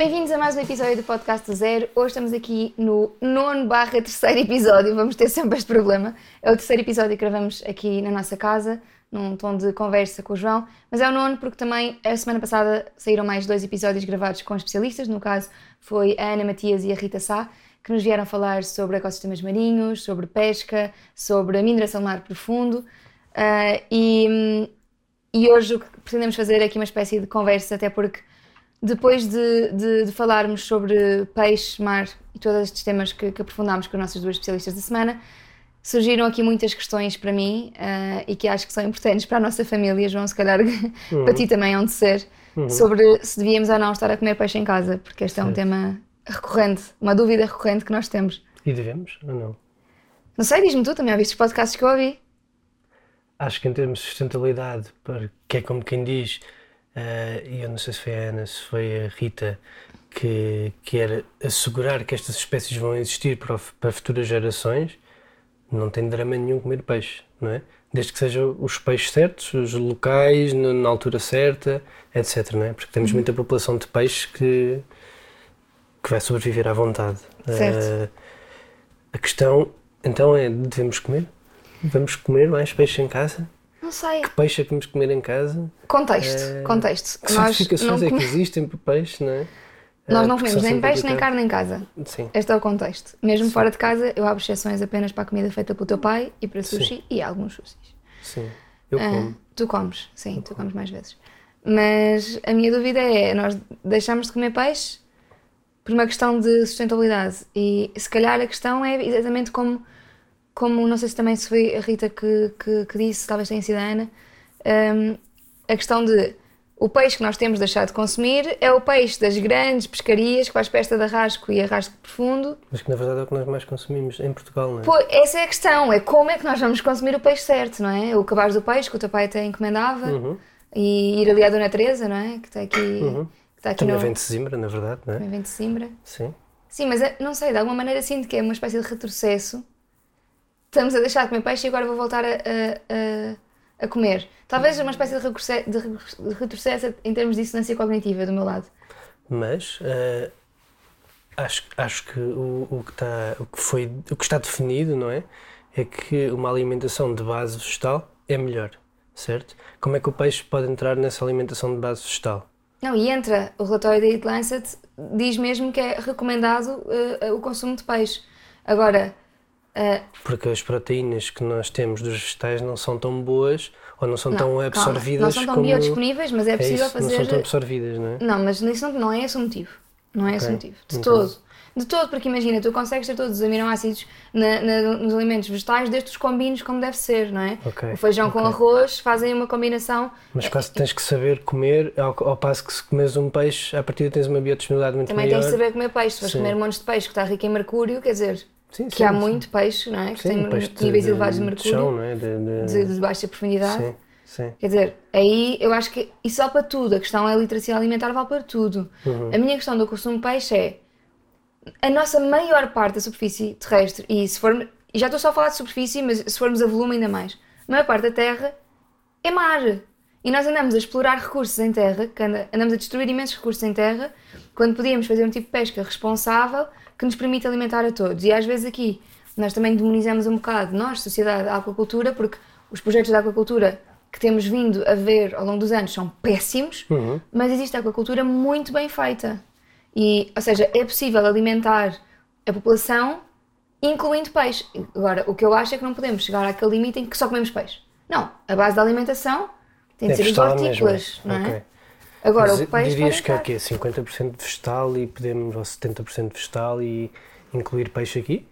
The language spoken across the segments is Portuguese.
Bem-vindos a mais um episódio do Podcast do Zero. Hoje estamos aqui no nono barra terceiro episódio, vamos ter sempre este problema. É o terceiro episódio que gravamos aqui na nossa casa, num tom de conversa com o João, mas é o nono porque também a semana passada saíram mais dois episódios gravados com especialistas, no caso foi a Ana Matias e a Rita Sá, que nos vieram falar sobre ecossistemas marinhos, sobre pesca, sobre a mineração do mar profundo uh, e, e hoje o que pretendemos fazer é aqui uma espécie de conversa, até porque depois de, de, de, falarmos sobre peixe, mar e todos estes temas que, que aprofundámos com as nossas duas especialistas da semana, surgiram aqui muitas questões para mim uh, e que acho que são importantes para a nossa família, João, se calhar uhum. para ti também hão de ser, uhum. sobre se devíamos ou não estar a comer peixe em casa, porque este é um tema recorrente, uma dúvida recorrente que nós temos. E devemos ou não? Não sei, diz-me tu, também ouviste os podcasts que eu ouvi? Acho que em termos de sustentabilidade, que é como quem diz e eu não sei se foi a Ana, se foi a Rita, que, que era assegurar que estas espécies vão existir para, para futuras gerações, não tem drama nenhum comer peixe, não é? Desde que sejam os peixes certos, os locais, na, na altura certa, etc. Não é? Porque temos uhum. muita população de peixe que, que vai sobreviver à vontade. Certo. Uh, a questão, então, é: devemos comer? Vamos comer mais peixe em casa? Não sei. Que peixe é que vamos comer em casa? Contexto, é... contexto. Que certificações é que existem para peixe, não é? Nós não comemos nem peixe nem carne em casa. Sim. Este é o contexto. Mesmo Sim. fora de casa, eu abro exceções apenas para a comida feita pelo teu pai e para sushi sim. e alguns sushis. Sim. Eu ah, como. tu comes, sim, eu tu como. comes mais vezes. Mas a minha dúvida é: nós deixamos de comer peixe por uma questão de sustentabilidade. E se calhar a questão é exatamente como como não sei se também se foi a Rita que, que, que disse, talvez tenha sido a Ana, um, a questão de o peixe que nós temos deixado de consumir é o peixe das grandes pescarias que faz pesta de arrasco e arrasco profundo. Mas que na verdade é o que nós mais consumimos em Portugal, não é? Pô, essa é a questão, é como é que nós vamos consumir o peixe certo, não é? O cabaz do peixe que o teu pai até encomendava uhum. e ir ali à Dona Teresa, não é? Que está aqui. Uhum. Que está aqui Também no... vem de Simbra, na verdade, não é? Também vem de Simbra. Sim. Sim, mas eh, não sei, de alguma maneira sinto que é uma espécie de retrocesso estamos a deixar de comer peixe e agora vou voltar a, a, a comer. Talvez uma espécie de retrocesso em termos de dissonância cognitiva do meu lado. Mas uh, acho, acho que o, o, que está, o, que foi, o que está definido, não é? É que uma alimentação de base vegetal é melhor, certo? Como é que o peixe pode entrar nessa alimentação de base vegetal? Não, e entra. O relatório da Eat Lancet diz mesmo que é recomendado uh, o consumo de peixe. Agora, Uh, Porque as proteínas que nós temos dos vegetais não são tão boas ou não são não, tão absorvidas. Não são tão como... biodisponíveis, mas é, é possível isso, fazer. Não são tão absorvidas, não é? Não, mas isso não, não é esse o motivo. Não é okay. esse o motivo. De então. todo. De todo, porque imagina, tu consegues ter todos os aminoácidos na, na, nos alimentos vegetais desde os combines como deve ser, não é? Okay. O feijão okay. com arroz fazem uma combinação. Mas quase tens que saber comer, ao, ao, passo que se comes um peixe, a partir tens uma biodisponibilidade muito Também maior. Também tens de saber comer peixe. Se vais comer montes de peixe que está rico em mercúrio, quer dizer, Sim, que sim, há sim. muito peixe, não é? Que tem níveis de, elevados de mercúrio, de, chão, não é? de, de... baixa profundidade. Quer dizer, aí eu acho que isso vale para tudo. A questão é a literacia alimentar, vale para tudo. Uhum. A minha questão do consumo de peixe é a nossa maior parte da superfície terrestre, e se for, e já estou só a falar de superfície, mas se formos a volume ainda mais, a maior parte da terra é mar. E nós andamos a explorar recursos em terra, andamos a destruir imensos recursos em terra, quando podíamos fazer um tipo de pesca responsável que nos permite alimentar a todos. E às vezes aqui nós também demonizamos um bocado, nós, sociedade, a aquacultura, porque os projetos de aquacultura que temos vindo a ver ao longo dos anos são péssimos, uhum. mas existe aquacultura muito bem feita. E, ou seja, é possível alimentar a população incluindo peixe. Agora, o que eu acho é que não podemos chegar àquele limite em que só comemos peixe. Não, a base da alimentação tem de é ser os hortícolas, não é? Okay. Agora, Mas o peixe. Dirias que é o quê? 50% vegetal e podemos, ou 70% vegetal e incluir peixe aqui?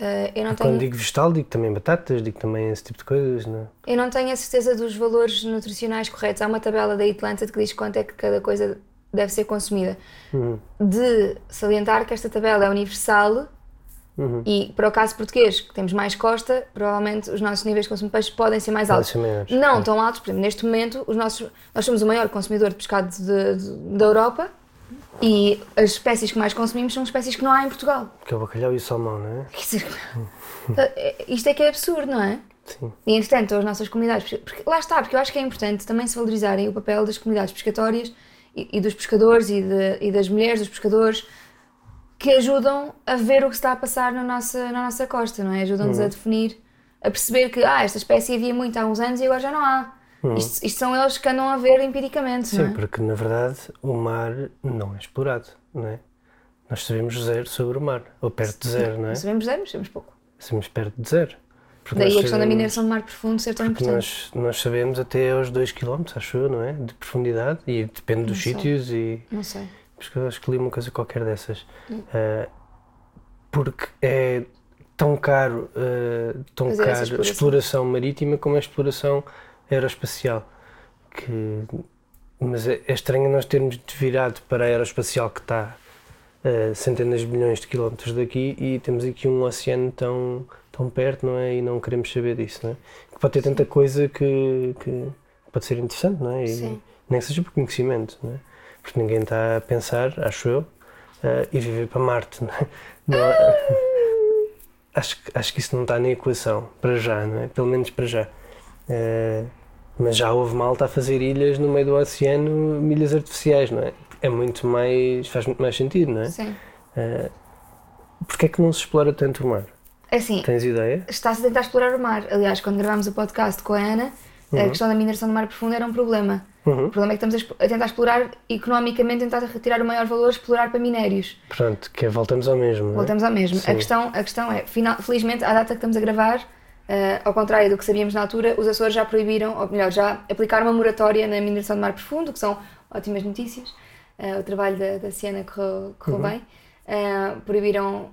Uh, eu não Quando tenho... digo vegetal, digo também batatas, digo também esse tipo de coisas, não é? Eu não tenho a certeza dos valores nutricionais corretos. Há uma tabela da Atlanta que diz quanto é que cada coisa deve ser consumida. Uhum. De salientar que esta tabela é universal Uhum. E para o caso português, que temos mais costa, provavelmente os nossos níveis de consumo de peixe podem ser mais altos. Ser não é. tão altos, por exemplo, neste momento os nossos, nós somos o maior consumidor de pescado de, de, da Europa e as espécies que mais consumimos são espécies que não há em Portugal. Que é o bacalhau e o salmão, não é? Quer dizer, isto é que é absurdo, não é? Sim. E entretanto, as nossas comunidades, porque, lá está, porque eu acho que é importante também se valorizarem o papel das comunidades pescatórias e, e dos pescadores e, de, e das mulheres dos pescadores que ajudam a ver o que está a passar na nossa, na nossa costa, não é? Ajudam-nos a definir, a perceber que ah, esta espécie havia muito há uns anos e agora já não há. Isto, isto são eles que andam a ver empiricamente, não Sim, é? porque na verdade o mar não é explorado, não é? Nós sabemos zero sobre o mar, ou perto de zero, não é? Sabemos zero, mas sabemos pouco. Sabemos perto de zero. Daí a questão da sabemos- mineração do mar profundo ser tão importante. nós, nós sabemos até aos 2 km, acho eu, não é? De profundidade, e depende dos Não sei. sítios e. Não sei. Acho que li uma coisa qualquer dessas. Ah, porque é tão caro, ah, tão Fazer caro exploração. exploração marítima como a exploração aeroespacial. Que, mas é, é estranho nós termos virado para a aeroespacial que está a centenas de bilhões de quilómetros daqui e temos aqui um oceano tão, tão perto, não é? E não queremos saber disso, não é? Que pode ter tanta coisa que, que pode ser interessante, não é? E Sim. nem que seja por conhecimento, não é? Porque ninguém está a pensar, acho eu, uh, ir viver para Marte, não é? É- acho, que- acho que isso não está na equação, para já, não é? Pelo menos para já. Uh, mas já houve malta a fazer ilhas no meio do oceano, ilhas artificiais, não é? É muito mais, faz muito mais sentido, não é? Sim. Uh, Porquê é que não se explora tanto o mar? É assim, Tens ideia? está-se a tentar explorar o mar. Aliás, quando gravámos o podcast com a Ana, a questão da mineração do mar profundo era um problema. Uhum. O problema é que estamos a tentar explorar economicamente, tentar retirar o maior valor, explorar para minérios. Pronto, que é, voltamos ao mesmo, é? Voltamos ao mesmo. Sim. A questão, a questão é, final- felizmente, à data que estamos a gravar, eh, ao contrário do que sabíamos na altura, os Açores já proibiram, ou melhor, já aplicaram uma moratória na mineração do mar profundo, que são ótimas notícias. Eh, o trabalho da, da Siena correu, correu Uhum. bem. Eh, proibiram,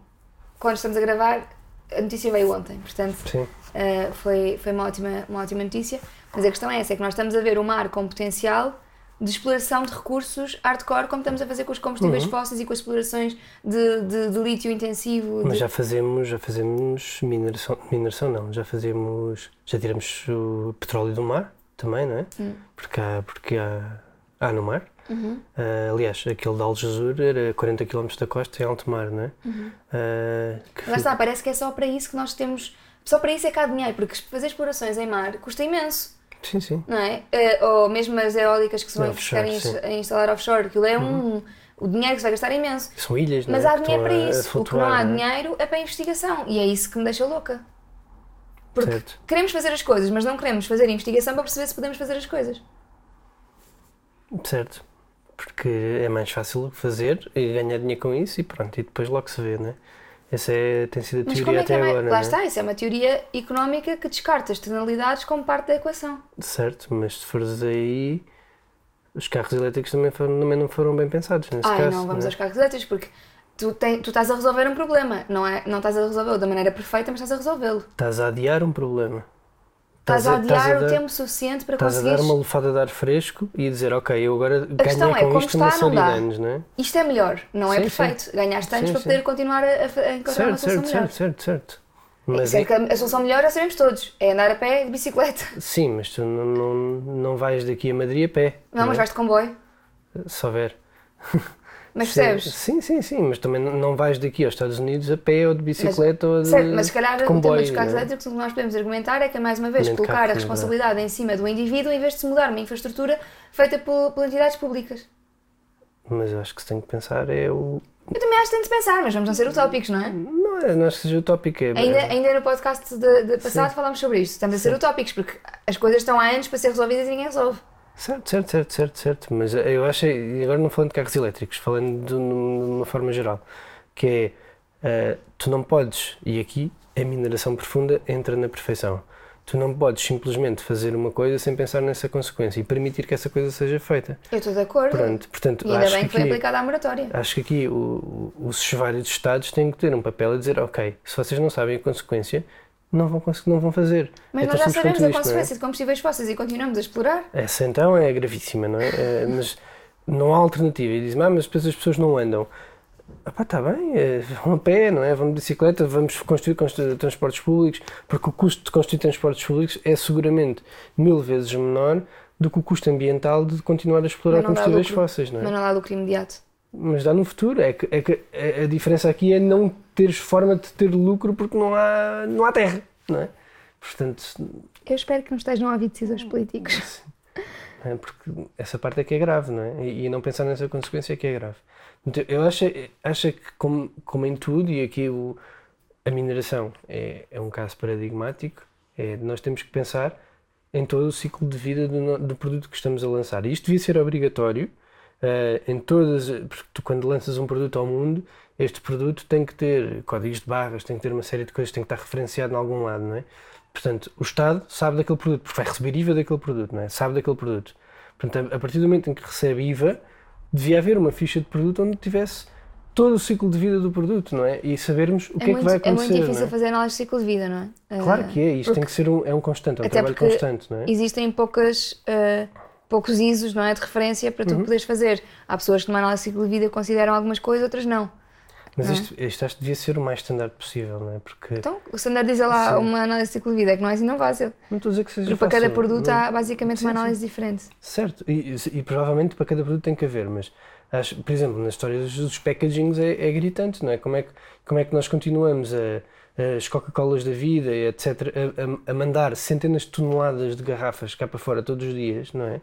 quando estamos a gravar, a notícia veio ontem, portanto, Sim. Uh, foi, foi uma, ótima, uma ótima notícia. Mas a questão é essa: é que nós estamos a ver o mar com potencial de exploração de recursos hardcore, como estamos a fazer com os combustíveis fósseis e com as explorações de, de, de lítio intensivo. Mas de- já fazemos, já fazemos mineração, mineração não, já fazemos, já tiramos o petróleo do mar também, não é? Hum. Porque há, porque há, há no mar. Uhum. Ah, aliás, aquele de Aljazur era 40 km da costa em alto mar, não é? Uhum. Lá está, parece que é só para isso que nós temos. Só para isso é que há dinheiro, porque fazer explorações em mar custa imenso, Sim, sim. não é? Uh, ou mesmo as eólicas que se vão. Uhum. a instalar offshore, aquilo é um. O dinheiro que se vai gastar é imenso. São ilhas, não Mas é? há dinheiro para isso. O que não flutuar, há não é? dinheiro é para a investigação. E é isso que me deixa louca. Porque Certo. queremos fazer as coisas, mas não queremos fazer investigação para perceber se podemos fazer as coisas. Certo. Porque é mais fácil fazer e ganhar dinheiro com isso e pronto, e depois logo se vê, não é? Essa é, tem sido a Mas como teoria é que até é mais... agora, Lá é? está, isso é uma teoria económica que descarta as externalidades como parte da equação. Certo, mas se fores aí, os carros elétricos também, foram- também não foram bem pensados nesse Ai, caso. não, vamos é? aos carros elétricos, porque tu, tem- tu estás a resolver um problema. Não, é, não estás a resolvê-lo da maneira perfeita, mas estás a resolvê-lo. Estás a adiar um problema. Estás a adiar a o dar- tempo suficiente para Estás a dar uma lufada de ar fresco e a dizer, ok, eu agora questão ganhei é, com como isto uma está, não dá. de anos, não é? Isto é melhor, não é Sim, perfeito. Ganhaste anos Sim, para sim. poder continuar a, a- a encontrar uma Certo, solução certo, melhor. certo, certo, certo. Mas Sendo é- a a solução melhor já sabemos todos. É andar a pé de bicicleta. Sim, mas tu não, não, não vais daqui a Madrid a pé. Não, mas é? vais de comboio. Se houver. Mas Sim, percebes? Sim, sim, sim, mas também não- vais daqui aos Estados Unidos a pé ou de bicicleta ou de, Certo, mas se calhar de o tema comboio. dos carros é? elétricos, o que nós podemos argumentar é que é mais uma vez de colocar carro, a é responsabilidade em cima do indivíduo em vez de se mudar uma infraestrutura feita por, por entidades públicas. Mas eu acho que se tem que pensar é o. Eu também acho que tem de pensar, mas vamos não ser utópicos, não é? Não é, não acho que seja utópico. É, Ainda, ainda no podcast de, de passado falámos sobre isto. Estamos a ser utópicos porque as coisas estão há anos para ser resolvidas e ninguém resolve. Certo, certo, certo, certo, certo. Mas eu acho, agora não falando de carros elétricos, falando de, um- uma forma geral, que é, eh, tu não podes, e aqui a mineração profunda entra na perfeição, tu não podes simplesmente fazer uma coisa sem pensar nessa consequência e permitir que essa coisa seja feita. Eu estou de acordo. Pronto, portanto, e ainda acho bem que foi aqui- aplicada a moratória. Acho que aqui o, o, os vários Estados têm que ter um papel a dizer, ok, se vocês não sabem a consequência, não vão, conseguir, não vão fazer. Mas Então nós já sabemos a não é? consequência de combustíveis fósseis e continuamos a explorar. Essa então é gravíssima, não é? Eh, mas não há alternativa. E dizem, ah, mas depois as pessoas não andam. Ah pá, está bem, eh, vão a pé, não é? Vão de bicicleta, vamos construir constru- transportes públicos, porque o custo de construir transportes públicos é seguramente mil vezes menor do que o custo ambiental de continuar a explorar combustíveis lucro. fósseis, não é? Mas não há lucro imediato. Mas dá no futuro. É que, é que a, diferença aqui é não teres forma de ter lucro porque não há, não há terra, não é? Portanto, Eu espero que não estejam a ouvir decisores políticos. não é? porque essa parte é que é grave, não é? E, e não pensar nessa consequência é que é grave. Então, eu acho, acho que, como, como em tudo, e aqui o, a mineração é, é um caso paradigmático, é, nós temos que pensar em todo o ciclo de vida do, do produto que estamos a lançar. E isto devia ser obrigatório uh, em todas, porque tu, quando lanças um produto ao mundo, este produto tem que ter códigos de barras, tem que ter uma série de coisas, tem que estar referenciado em algum lado, não é? Portanto, o Estado sabe daquele produto, porque vai receber IVA daquele produto, não é? Sabe daquele produto. Portanto, a partir do momento em que recebe IVA, devia haver uma ficha de produto onde tivesse todo o ciclo de vida do produto, não é? E sabermos o é que muito, é que vai acontecer. É muito difícil é? fazer análise de ciclo de vida, não é? Claro que é, isto porque, tem que ser um, é um constante, é um trabalho constante, não é? Existem poucas, uh, poucos ISOs, não é? De referência para tu uhum. poderes fazer. Há pessoas que numa análise de ciclo de vida consideram algumas coisas, outras não. Mas isto, isto acho que devia ser o mais standard possível, não é? Porque... Então, o standard diz lá Sim. uma análise de ciclo de vida, é que não é assim não fácil. Não estou a dizer que seja Porque para cada produto não... há basicamente sim, uma análise sim. diferente. Certo, e, e, provavelmente para cada produto tem que haver, mas acho, por exemplo, na história dos, dos packagings é, é, gritante, não é? Como é que, como é que nós continuamos a as Coca-Colas da vida, etc., a, a, mandar centenas de toneladas de garrafas cá para fora todos os dias, não é?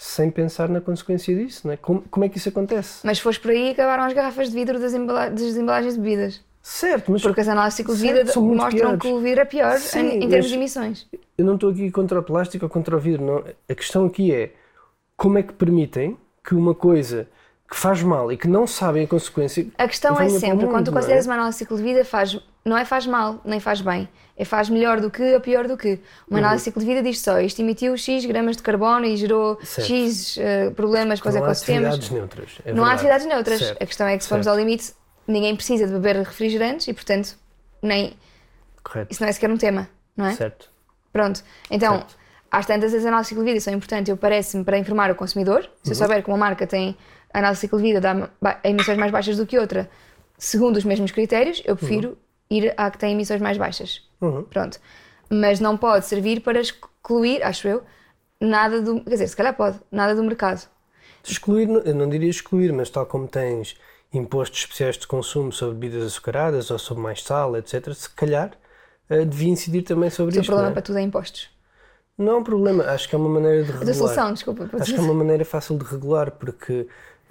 Sem pensar na consequência disso, não é? Como, como é que isso acontece? Mas fores por aí, acabaram as garrafas de vidro das, embala das embalagens de bebidas. Certo, mas. Porque as análises de vida mostram piores. que o vidro é pior Sim, em, em termos de emissões. Eu não estou aqui contra o plástico ou contra o vidro, não. A questão aqui é como é que permitem que uma coisa que faz mal e que não sabem a consequência. A questão é sempre, mundo, quando tu consideras é? uma análise de ciclo de vida, faz, não é faz mal, nem faz bem. É faz melhor do que ou pior do que. Uma uhum. análise de ciclo de vida diz só, isto emitiu X gramas de carbono e gerou certo. X uh, problemas para os ecossistemas. Não há atividades neutras. É não há atividades neutras. Certo. A questão é que se formos certo. ao limite, ninguém precisa de beber refrigerantes e, portanto, nem. Correto. Isso não é sequer um tema, não é? Certo. Pronto. Então, às tantas, as análises de ciclo de vida são importantes, eu parece-me, para informar o consumidor. Se eu uhum. souber que uma marca tem a análise ciclo de vida dá emissões mais baixas do que outra, segundo os mesmos critérios, eu prefiro uhum. ir à que tem emissões mais baixas. Uhum. Pronto. Mas não pode servir para excluir, acho eu, nada do. Quer dizer, se calhar pode, nada do mercado. Excluir, eu não diria excluir, mas tal como tens impostos especiais de consumo sobre bebidas açucaradas ou sobre mais sal, etc., se calhar uh, devia incidir também sobre isso. O problema é? para tudo é impostos. Não é um problema, acho que é uma maneira de regular. Da solução, desculpa. Acho que é uma maneira fácil de regular, porque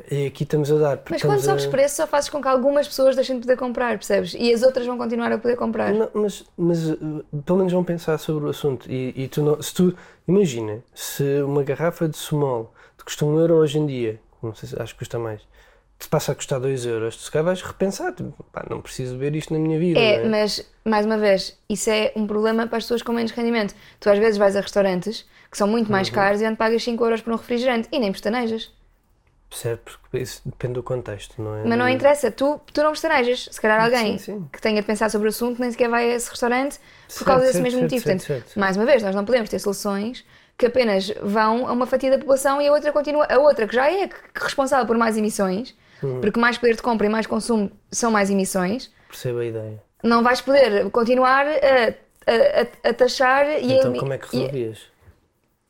e aqui estamos a dar. Mas quando sabes a... preço, só fazes com que algumas pessoas deixem de poder comprar, percebes? E as outras vão continuar a poder comprar. Não, mas, mas uh, pelo menos vão pensar sobre o assunto. E, e tu não, se tu. Imagina, se uma garrafa de sumol te custa um euro hoje em dia, não sei se acho que custa mais, te passa a custar 2 euros, tu se calhar vais repensar, tipo, pá, não preciso ver isto na minha vida. É, é, mas, mais uma vez, isso é um problema para as pessoas com menos rendimento. Tu às vezes vais a restaurantes que são muito mais uhum. caros e onde pagas 5 euros por um refrigerante e nem pestanejas. Percebe? Porque isso depende do contexto, não é? Mas não interessa, tu, tu não pestanejas. Se calhar alguém sim, sim. que tenha de pensar sobre o assunto nem sequer vai a esse restaurante por certo, causa desse certo, mesmo certo, motivo. Portanto, mais uma vez, nós não podemos ter soluções que apenas vão a uma fatia da população e a outra continua, a outra que já é responsável por mais emissões, hum. porque mais poder de compra e mais consumo são mais emissões. Percebo a ideia. Não vais poder continuar a, a, a, a taxar e Então, como é que resolvias?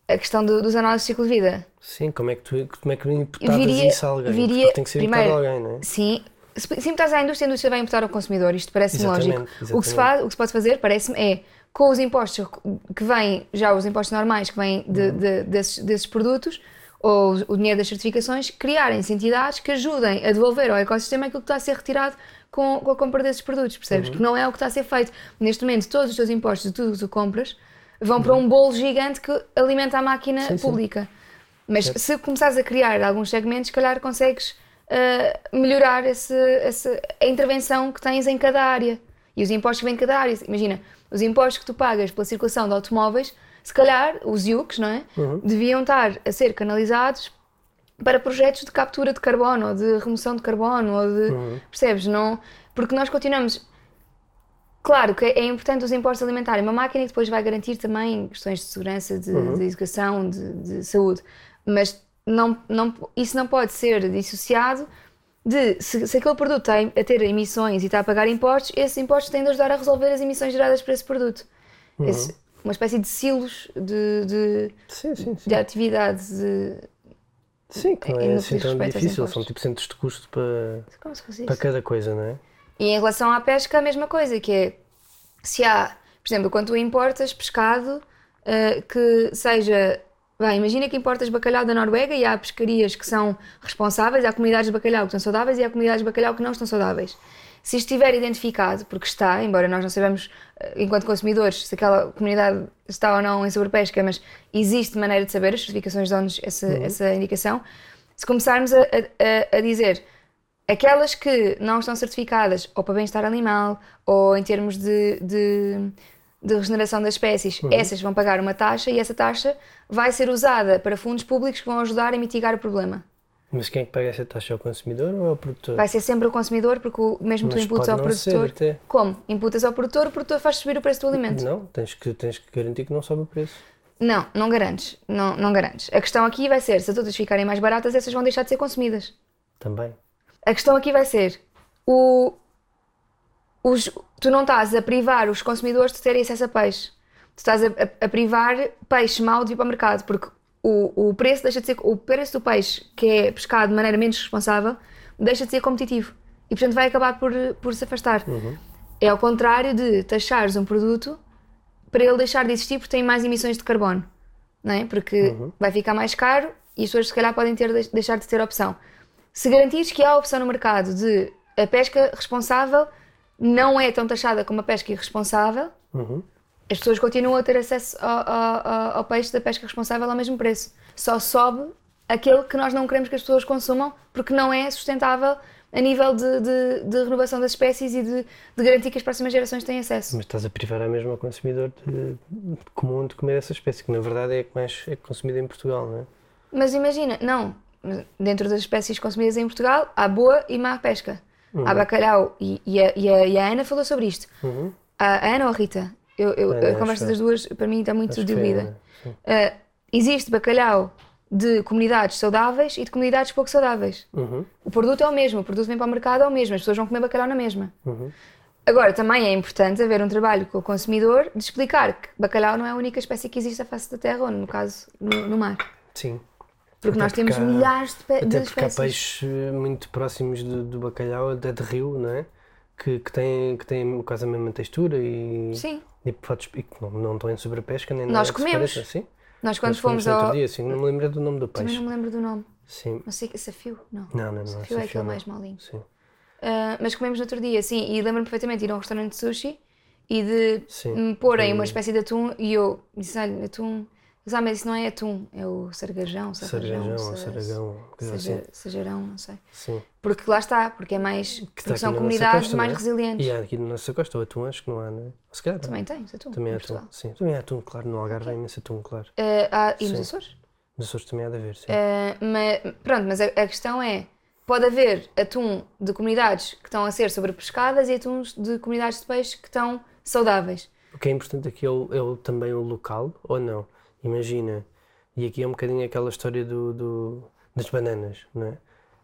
A questão do, dos análises de ciclo de vida. Sim, como é que tu, como é que imputavas viria, isso a alguém? Viria, Porque tem que ser primeiro, imputado a alguém, não é? Sim, se, se imputares à indústria, a indústria vai imputar ao consumidor. Isto parece-me lógico. Exatamente. O, que se faz, o que se pode fazer, parece-me, é com os impostos que vêm, já os impostos normais que vêm de, uhum. de, desses, desses produtos, ou o dinheiro das certificações, criarem-se entidades que ajudem a devolver ao ecossistema aquilo que está a ser retirado com, com a compra desses produtos, percebes? Uhum. Que não é o que está a ser feito. Neste momento, todos os teus impostos de tudo o que tu compras vão para um bolo gigante que alimenta a máquina sim, pública. Sim. Mas certo. se começares a criar alguns segmentos, se calhar consegues uh, melhorar esse, esse, a intervenção que tens em cada área e os impostos que vêm em cada área. Imagina, os impostos que tu pagas pela circulação de automóveis, se calhar os IUCs, não é? Uhum. Deviam estar a ser canalizados para projetos de captura de carbono, ou de remoção de carbono, ou de. Uhum. Percebes? Não, porque nós continuamos Claro que é importante os impostos alimentares, uma máquina que depois vai garantir também questões de segurança, de, uhum. de educação, de, de, saúde, mas não, não, isso não pode ser dissociado de se, se aquele produto está a ter emissões e está a pagar impostos, esses impostos têm de ajudar a resolver as emissões geradas por esse produto. Uhum. Esse, uma espécie de silos de, de, sim, sim, sim. de atividades. De, sim, que não é assim tão difícil, são tipo centros de custo para, para cada coisa, não é? E em relação à pesca, a mesma coisa, que é se há, por exemplo, quando tu importas pescado uh, que seja imagina que importas bacalhau da Noruega e há pescarias que são responsáveis, há comunidades de bacalhau que estão saudáveis e há comunidades de bacalhau que não estão saudáveis. Se estiver identificado, porque está, embora nós não saibamos, eh, enquanto consumidores, se aquela comunidade está ou não em sobrepesca, mas existe maneira de saber, as certificações dão-nos essa, essa indicação. Se começarmos a, a- a dizer aquelas que não estão certificadas, ou para bem-estar animal, ou em termos de, de, de regeneração das espécies, essas vão pagar uma taxa e essa taxa vai ser usada para fundos públicos que vão ajudar a mitigar o problema. Mas quem é que paga essa taxa? É o consumidor ou é o produtor? Vai ser sempre o consumidor, porque o, mesmo tu Mas imputas pode ao ser, produtor. até. Como? Imputas ao produtor, o produtor faz subir o preço do alimento. Não, tens que, tens que garantir que não sobe o preço. Não, não garantes. Não, não garantes. A questão aqui vai ser: se as outras ficarem mais baratas, essas vão deixar de ser consumidas. Também. A questão aqui vai ser: o, os- tu não estás a privar os consumidores de terem acesso a peixe. Tu estás a, a- a privar peixe mau de ir para o mercado, porque o, o preço deixa de ser. O preço do peixe que é pescado de maneira menos responsável deixa de ser competitivo. E portanto vai acabar por, por se afastar. É ao contrário de taxares um produto para ele deixar de existir porque tem mais emissões de carbono. Não é? Porque vai ficar mais caro e as pessoas se calhar podem ter, deixar de ter opção. Se garantires que há opção no mercado de a pesca responsável não é tão taxada como a pesca irresponsável, Uhum. as pessoas continuam a ter acesso ao, ao- ao- peixe da pesca responsável ao mesmo preço. Só sobe aquele que nós não queremos que as pessoas consumam porque não é sustentável a nível de, de- de renovação das espécies e de, de garantir que as próximas gerações têm acesso. Mas estás a privar a mesma ao consumidor comum de comer essa espécie, que na verdade é a que mais é consumida em Portugal, não é? Mas imagina, não, dentro das espécies consumidas em Portugal há boa e má pesca. Há bacalhau e, e a, e a- e a Ana falou sobre isto. Uhum. A, a Ana ou a Rita? Eu, eu- Ana, a conversa das duas para mim está muito foi, diluída. é? Uh, existe bacalhau de comunidades saudáveis e de comunidades pouco saudáveis. Uhum. O produto é o mesmo, o produto vem para o mercado é o mesmo, as pessoas vão comer bacalhau na mesma. Uhum. Agora, também é importante haver um trabalho com o consumidor de explicar que bacalhau não é a única espécie que existe à face da terra ou, no caso, no, no mar. Sim. Porque Até nós porque temos há- milhares de, pe- de Até porque há peixes eh, muito próximos do, do bacalhau, até de rio, não é? Que, que, têm, que têm quase a mesma textura e, Sim. e, e que não, não estão em sobrepesca nem Nós nada se comemos. pareça, Sim. Nós quando Nós comemos fomos no outro ao... dia, assim, não me lembro do nome do Também peixe. não me lembro do nome. Sim. Não sei que Safio? Não. Não, não, não. Safio é Safio aquele não. mais molinho. Sim. Uh, mas comemos no outro dia, sim, e lembro-me perfeitamente de ir a um restaurante de sushi e de Sim. me porem uma espécie de atum e eu disse, olha, atum, ah, mas isso não é atum, é o sargajão, sargajão, Sargajão ou sa- saragão, coisa saja- assim. sajarão, não sei. Sim. Porque lá está, porque é mais, Que porque são comunidades costa, mais é? resilientes. E há aqui na nossa costa o atum, acho que não há, não é? Se calhar. Também tens atum, Também há atum. Sim, também há atum, claro. No Algarve há imenso atum, claro. Eh, há- e nos. Açores? Nos Açores também há de haver, sim. Eh, mas, pronto, mas a, a questão é: pode haver atum de comunidades que estão a ser sobrepescadas e atuns de comunidades de peixe que estão saudáveis. O que é importante aqui é, o, é o- também o local, ou não? Imagina, e aqui é um bocadinho aquela história do, do- das bananas, não é?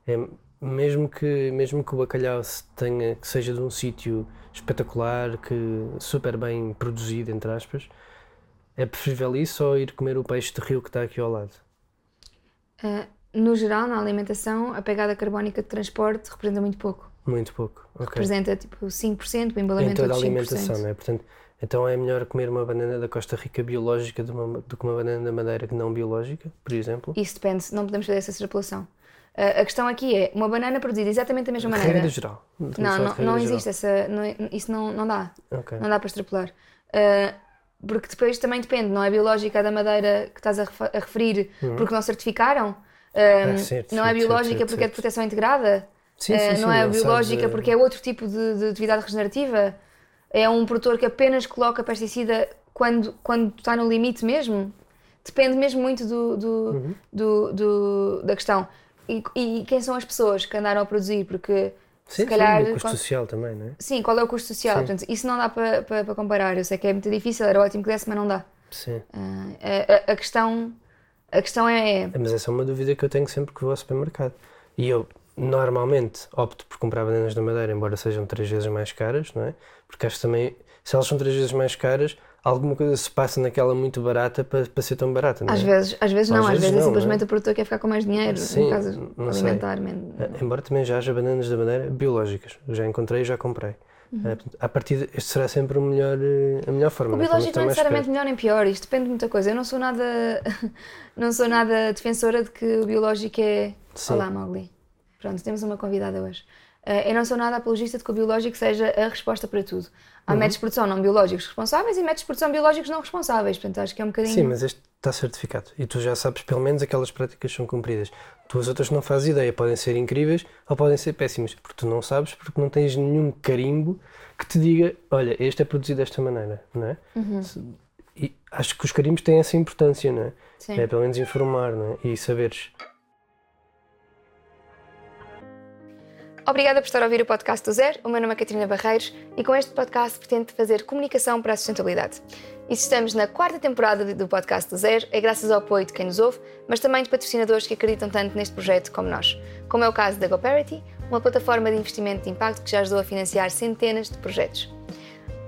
É, mesmo, que, mesmo que o bacalhau se tenha, que seja de um sítio espetacular, que super bem produzido, entre aspas, é preferível isso ou ir comer o peixe de rio que está aqui ao lado? Eh, no geral, na alimentação, a pegada carbónica de transporte representa muito pouco. Muito pouco. ok. Representa tipo 5%, o Em embalamento toda a outros 5%. alimentação, não é? Portanto, então é melhor comer uma banana da Costa Rica biológica do, uma- do que uma banana da Madeira que não biológica, por exemplo? Isso depende, não podemos fazer essa extrapolação. Eh, a questão aqui é uma banana produzida exatamente da mesma maneira. Regra geral. Não, não, não existe essa. não é- isso não, não dá. Ok. Não dá para extrapolar. Uh, porque depois também depende, não é biológica da madeira que estás a, a referir porque não certificaram. Um, Ah, certo, não é certo, biológica certo, porque é de certo. proteção integrada. Sim, Uh, sim, sim, não é biológica porque é outro tipo de, de atividade regenerativa. É um produtor que apenas coloca pesticida quando, quando está no limite mesmo. Depende mesmo muito do, do, Uhum. do- do- da questão. E, e quem são as pessoas que andaram a produzir? Porque Sim, se calhar. sim, o custo qual- social também, não é? Sim, qual é o custo social? Sim. Portanto, isso não dá para para- para comparar. Eu sei que é muito difícil, era ótimo que desse, mas não dá. Sim. A, a- a questão, a questão é. Mas essa é uma dúvida que eu tenho sempre que vou ao supermercado. E eu, normalmente, opto por comprar bananas da Madeira, embora sejam três vezes mais caras, não é? Porque acho que também, se elas são três vezes mais caras, alguma coisa se passa naquela muito barata para, para ser tão barata, não é? Às vezes, às vezes não, Às às vezes vezes, é não, simplesmente não é? o produtor quer ficar com mais dinheiro, Sim, no caso não alimentar. men- Eh, Embora também já haja bananas da Madeira biológicas. Eu já encontrei e já comprei. Uh, portanto, à partida, este será sempre o melhor, eh, a melhor forma. O né? biológico não é necessariamente melhor nem pior, isto depende de muita coisa. Eu não sou nada, não sou nada defensora de que o biológico é. Sim. Olá, Mowgli. Pronto, temos uma convidada hoje. Eh, eu não sou nada apologista de que o biológico seja a resposta para tudo. Há métodos de produção não biológicos responsáveis e métodos de produção biológicos não responsáveis. Portanto, acho que é um bocadinho. Sim, mas este está certificado e tu já sabes pelo menos aquelas práticas são cumpridas. Tu as outras não fazes ideia, podem ser incríveis ou podem ser péssimas, porque tu não sabes, porque não tens nenhum carimbo que te diga, olha, este é produzido desta maneira, não é? Se- E acho que os carimbos têm essa importância, não é? Sim. É pelo menos informar, não é? E saberes. Obrigada por estar a ouvir o podcast do Zero. O meu nome é Catarina Barreiros e com este podcast pretendo fazer comunicação para a sustentabilidade. E se estamos na quarta temporada do podcast do Zero, é graças ao apoio de quem nos ouve, mas também de patrocinadores que acreditam tanto neste projeto como nós, como é o caso da GoParity, uma plataforma de investimento de impacto que já ajudou a financiar centenas de projetos.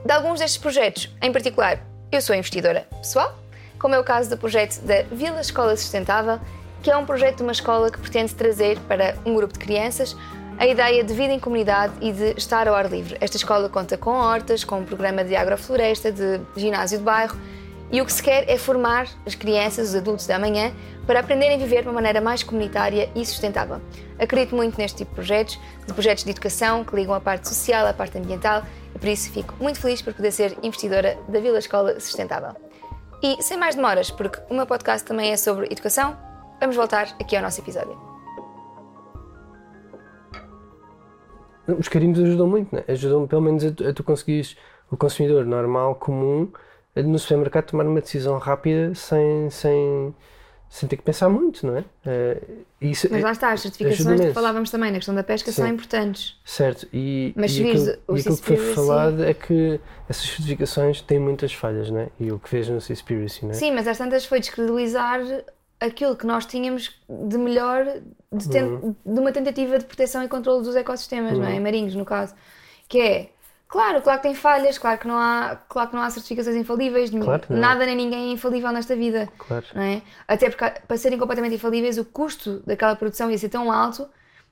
De alguns destes projetos, em particular, eu sou investidora pessoal, como é o caso do projeto da Vila Escola Sustentável, que é um projeto de uma escola que pretende trazer para um grupo de crianças a ideia de vida em comunidade e de estar ao ar livre. Esta escola conta com hortas, com um programa de agrofloresta, de ginásio de bairro e o que se quer é formar as crianças, os adultos da manhã, para aprenderem a viver de uma maneira mais comunitária e sustentável. Acredito muito neste tipo de projetos, de projetos de educação que ligam a parte social à parte ambiental e por isso fico muito feliz por poder ser investidora da Vila Escola Sustentável. E sem mais demoras, porque o meu podcast também é sobre educação, vamos voltar aqui ao nosso episódio. Os carimbos ajudam muito, não é? Ajudam pelo menos a tu, a tu conseguires, o consumidor normal, comum, no supermercado tomar uma decisão rápida sem, sem, sem ter que pensar muito, não é? Eh, isso Mas lá está, as certificações que falávamos também na questão da pesca são Sim. importantes. Certo, e, Mas e aquilo, o e aquilo que foi falado é que essas certificações têm muitas falhas, não é? E o que fez no Seaspiracy, não é? Sim, mas às tantas foi descredibilizar aquilo que nós tínhamos de melhor de, ten- Uhum. de uma tentativa de proteção e controle dos ecossistemas, não é? Marinhos, no caso. Que é, claro, claro que tem falhas, claro que não há, claro que não há certificações infalíveis, Claro nada nem ninguém é infalível nesta vida. Claro. não é? Até porque para serem completamente infalíveis, o custo daquela produção ia ser tão alto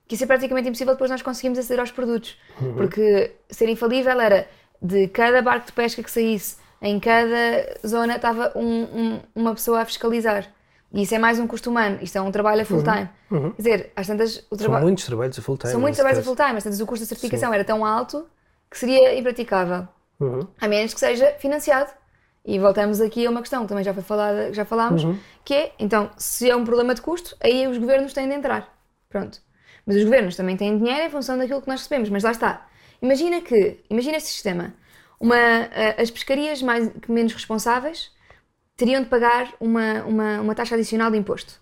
que ia ser praticamente impossível depois nós conseguirmos aceder aos produtos. Uhum. Porque ser infalível era de cada barco de pesca que saísse, em cada zona estava um- um- uma pessoa a fiscalizar. E isso é mais um custo humano, isto é um trabalho a full time. Quer dizer, às tantas, o Uhum. São trabalho. muitos trabalhos a full time. São muitos nesse trabalhos a caso. full time, às tantas o custo da certificação era tão alto que seria impraticável. Uhum. A menos que seja financiado. E voltamos aqui a uma questão que também já foi falada, já falámos, Uhum. que é, então, se é um problema de custo, aí os governos têm de entrar. Pronto. Mas os governos também têm dinheiro em função daquilo que nós recebemos, mas lá está. Imagina que, imagina este sistema. Uma, a- as pescarias mais, menos responsáveis teriam de pagar uma, uma, uma taxa adicional de imposto.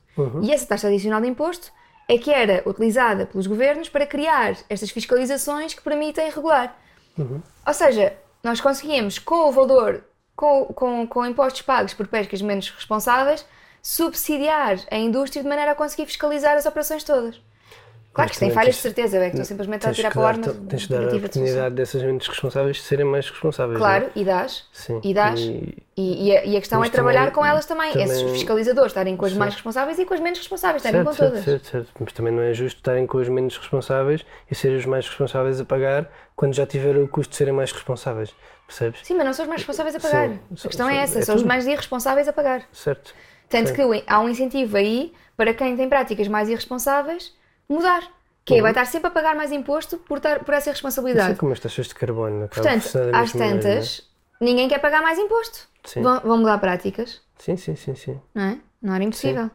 E essa taxa adicional de imposto é que era utilizada pelos governos para criar estas fiscalizações que permitem regular. Ou seja, nós conseguíamos, com o valor, com, com, com impostos pagos por pescas menos responsáveis, subsidiar a indústria de maneira a conseguir fiscalizar as operações todas. Claro que isto tem Exatamente, falhas de certeza, é que estou simplesmente a tirar para o ar uma tens que dar a de oportunidade dessas mentes responsáveis de serem mais responsáveis. Claro, não e dás. é? Sim. E dás. E- E, e a, e a questão Mas é trabalhar também- com elas também. também- Esses fiscalizadores estarem com as mais responsáveis e com as menos responsáveis, estarem com certo, todas. certo, certo, certo. Mas também não é justo estarem com os menos responsáveis e serem os mais responsáveis a pagar quando já tiveram o custo de serem mais responsáveis. Percebes? Sim, mas não são os mais responsáveis a pagar. Sim, a são- questão é são- essa, é são os tudo. mais irresponsáveis a pagar. Certo. Tanto Sim. que há um incentivo aí para quem tem práticas mais irresponsáveis mudar. Que é, vai estar sempre a pagar mais imposto por, estar, por essa Assim responsabilidade. como as taxas de carbono. por Portanto, às mesma maneira, tantas, ninguém quer pagar mais imposto. Sim. Vão, vão mudar práticas, é? Sim, sim, sim, sim. não é? Não era impossível.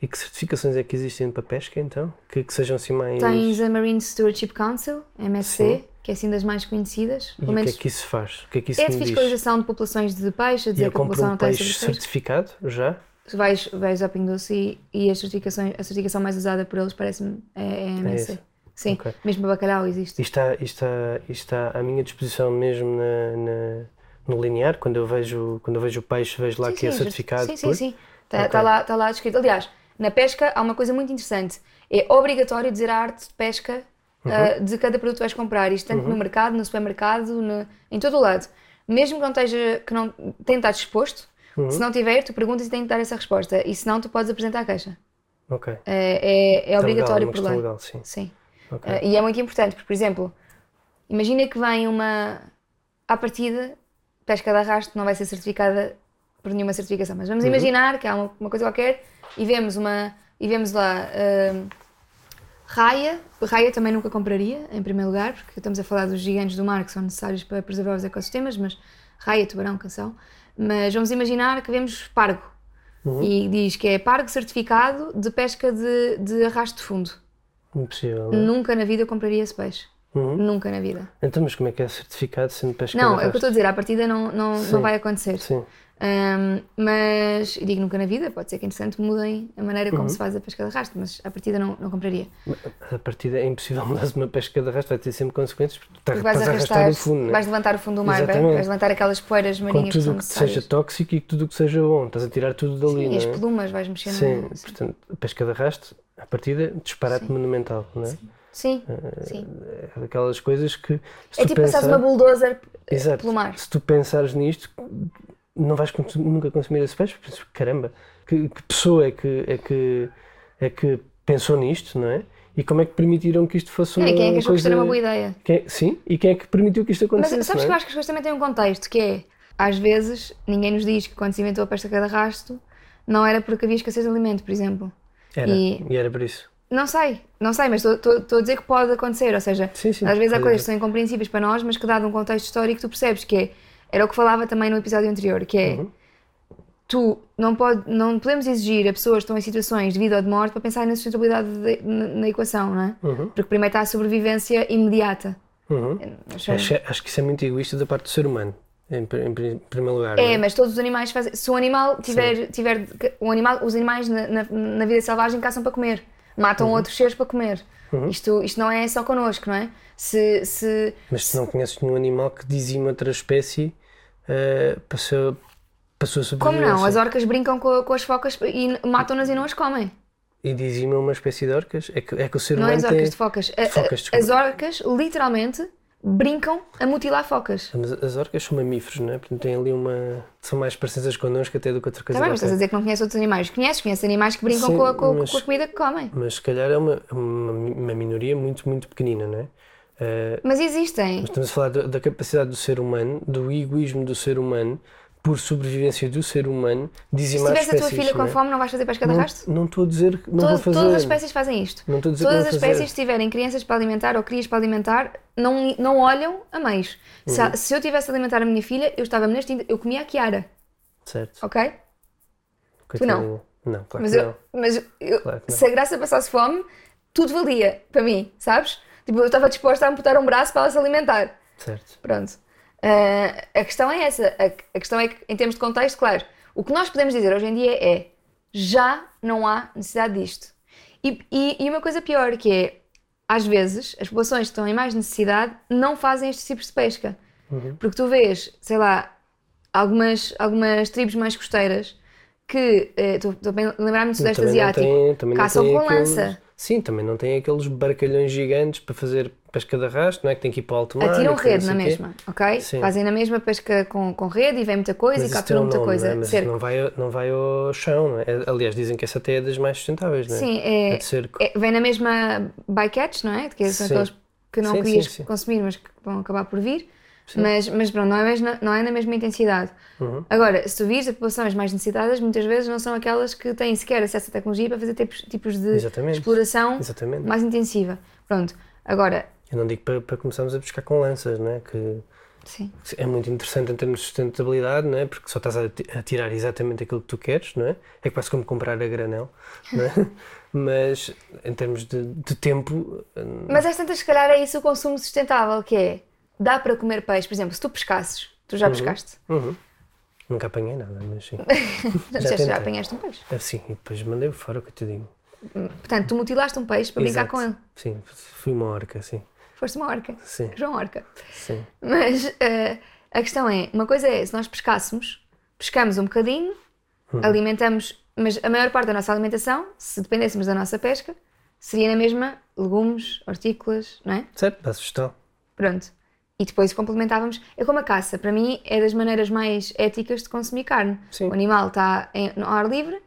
E que certificações é que existem para pesca então? Que, que sejam assim mais. Tens a Marine Stewardship Council, MSC, Sim. que é assim das mais conhecidas. E o que é que isso faz? O que é que isso é de diz? fiscalização de populações de peixe, a dizer que a população compro não um tem peixe certificado já? Se vais, vais ao Doce e, e as certificações, a certificação mais usada por eles parece-me é, é a MSC. esse. Sim, Ok. mesmo para bacalhau existe. Isto está, isto, está, está à minha disposição mesmo na, na- no linear, quando eu vejo, quando eu vejo o peixe, vejo lá Sim, que é sim, certificado. Sim, sim, por- sim. Está Ok. tá lá, tá lá descrito. Aliás, na pesca há uma coisa muito interessante. É obrigatório dizer a arte de pesca Uhum. ah, de cada produto que vais comprar. Isto tanto no mercado, no supermercado, no- em todo o lado. Mesmo que não esteja, que não tenha de estar disposto, Uhum. se não tiver, tu perguntas e tem de dar essa resposta. E se não, tu podes apresentar a queixa. Ok. É, é, é Está obrigatório legal, é por lei. legal, sim. Sim. Ok. Ah, e é muito importante, porque, por exemplo, Imagina que vem uma. À partida, pesca de arrasto não vai ser certificada por nenhuma certificação, mas vamos imaginar que há uma, uma coisa qualquer e vemos uma. E vemos lá. hum, raia. Raia também nunca compraria, em primeiro lugar, porque estamos a falar dos gigantes do mar que são necessários para preservar os ecossistemas, mas raia, tubarão, canção. Mas vamos imaginar que vemos pargo. E diz que é pargo certificado de pesca de, de arrasto de fundo. Impossível. é? Nunca na vida compraria esse peixe. Uhum. Nunca na vida. Então, mas como é que é certificado sendo pesca Não, de é o que eu estou a dizer, à partida não, não, Sim. não vai acontecer. Sim. Ahm, mas, e digo nunca na vida, pode ser que entretanto mudem a maneira como Uhum. se faz a pesca de arrasto, mas à partida não, não compraria. A partida é impossível mudar uma pesca de arrasto, vai ter sempre consequências porque Porque vais a arrastar, arrastar o fundo, né? vais levantar o fundo do mar, bem? Exatamente. vais levantar aquelas poeiras com marinhas que tudo o que seja tóxico e tudo o que seja bom. Estás a tirar tudo dali, Sim, não as é? plumas vais mexer Sim, portanto, a pesca de arrasto, a partida, disparate monumental, não é? Sim, sim. É daquelas coisas que. É tipo passares uma pensar- bulldozer Exato. pelo mar. Se tu pensares nisto, não vais nunca consumir esse peixe. porque Caramba, que, que pessoa é que, é, que, é que pensou nisto, não é? E como é que permitiram que isto fosse uma É, quem é que achou que isto coisa... era uma boa ideia? Quem- sim, e quem é que permitiu que isto Mas acontecesse? sabes que eu é? acho que as coisas também têm um contexto, que é, às vezes, ninguém nos diz que quando se inventou a pesca de arrasto, não era porque havia escassez de alimento, por exemplo. Era, e- e... era por isso. Não sei, não sei, mas estou- a dizer que pode acontecer, ou seja, Sim, sim, às vezes há coisas que são incompreensíveis para nós, mas que dado um contexto histórico tu percebes que é, era o que falava também no episódio anterior, que é, Uhum. tu não, pode, não podemos exigir a pessoas que estão em situações de vida ou de morte para pensar na sustentabilidade de- na, na equação, não é? Uhum. Porque primeiro está a sobrevivência imediata. Uhum. Somos- Acho, acho que isso é muito egoísta da parte do ser humano, em, em pr- em primeiro lugar. não É, mas todos os animais fazem. Se o animal tiver. tiver o animal, os animais na, na, na vida selvagem caçam para comer. Matam Uhum. outros seres para comer. Isto, isto não é só connosco, não é? Se. se Mas se não conheces nenhum animal que dizime outra espécie uh, a sua- para a sua como não? As orcas brincam com, com as focas e matam-nas e não as comem. E dizima uma espécie de orcas? É que, é que o ser Não é humano as orcas tem... de focas. A- a- Focas, as orcas, literalmente, brincam a mutilar focas. Mas as orcas são mamíferos, não é? Portanto, têm ali uma... São mais parecidas connosco até do que outra coisa Está bem, mas estás a dizer que não conheces outros animais. Conheces, conheces animais que brincam Sim, com, a, com, mas- com a comida que comem. Mas se calhar é uma, uma, uma minoria muito, muito pequenina, não é? Uh, Mas existem. Mas estamos a falar da, da capacidade do ser humano, do egoísmo do ser humano, por sobrevivência do ser humano, Se dizimar tivesse a tua espécies. filha com não é? fome, não vais fazer pesca de arrasto? Não, não estou a dizer que não vou Todas, fazer. todas as espécies fazem isto. Não estou a dizer Todas não as vou fazer. espécies, se tiverem crianças para alimentar ou crias para alimentar, não, não olham a. Se, Uhum. a- se eu tivesse a alimentar a minha filha, eu estava neste eu comia a Kiara, Certo. ok? Coitadinha. Não, claro Mas, que eu, não. mas eu- Claro que não. se a Graça passasse fome, tudo valia para mim, sabes? Tipo, eu estava disposta a amputar um braço para ela se alimentar. Certo. Pronto. Ah, a questão é essa. A, a questão é que, em termos de contexto, claro, o que nós podemos dizer hoje em dia é já não há necessidade disto. E, e, e uma coisa pior, que é, às vezes, as populações que estão em mais necessidade não fazem estes tipos de pesca. Porque tu vês, sei lá, algumas, algumas tribos mais costeiras que, eh, estou estou a lembrar-me do Sudeste Asiático, tem- caçam com lança. Sim, também não tem aqueles barcalhões gigantes para fazer pesca de arrasto, não é? Que tem que ir para o alto mar. Atiram rede na mesma, ok? Sim. Fazem na mesma pesca com, com rede e vem muita coisa Mas e capturam muita nome, coisa. não é? Mas Cerco. não vai, não vai ao chão, não é? Aliás, dizem que essa até é das mais sustentáveis, não é? Sim, é, de cerco. é- vem na mesma bycatch, não é? Que são Sim. aqueles que não Sim, querias consumir, mas que vão acabar por vir. Mas, mas pronto, não é, mesmo- não é na mesma intensidade. Agora, se tu vires as populações mais necessitadas, muitas vezes não são aquelas que têm sequer acesso à tecnologia para fazer tipos, tipos de Exatamente. exploração Exatamente. mais intensiva. Pronto, agora, Eu não digo para, para começarmos a pescar com lanças, não é? Que sim. é muito interessante em termos de sustentabilidade, não é? Porque só estás a tirar exatamente aquilo que tu queres, não é? É quase como comprar a granel, não é? Mas em termos de, de tempo, hum, Mas às tantas, se calhar, é isso o consumo sustentável, que é, dá para comer peixe. Por exemplo, se tu pescasses, tu já pescaste, uhum. nunca apanhei nada, mas sim. já, já, apanhaste um peixe. É, sim, e depois mandei-o fora, coitadinho. Portanto, tu mutilaste um peixe para brincar Exato. com ele. Sim, fui uma orca, sim. Foste uma orca. Sim, João Orca. sim. Mas eh, a questão é, uma coisa é, se nós pescássemos, pescamos um bocadinho, Uhum. alimentamos, mas a maior parte da nossa alimentação, se dependêssemos da nossa pesca, seria na mesma legumes, hortícolas, não é? Certo, dá sugestão. Pronto. E depois complementávamos. É como a caça. Para mim, é das maneiras mais éticas de consumir carne. Sim. O animal está em- no ar livre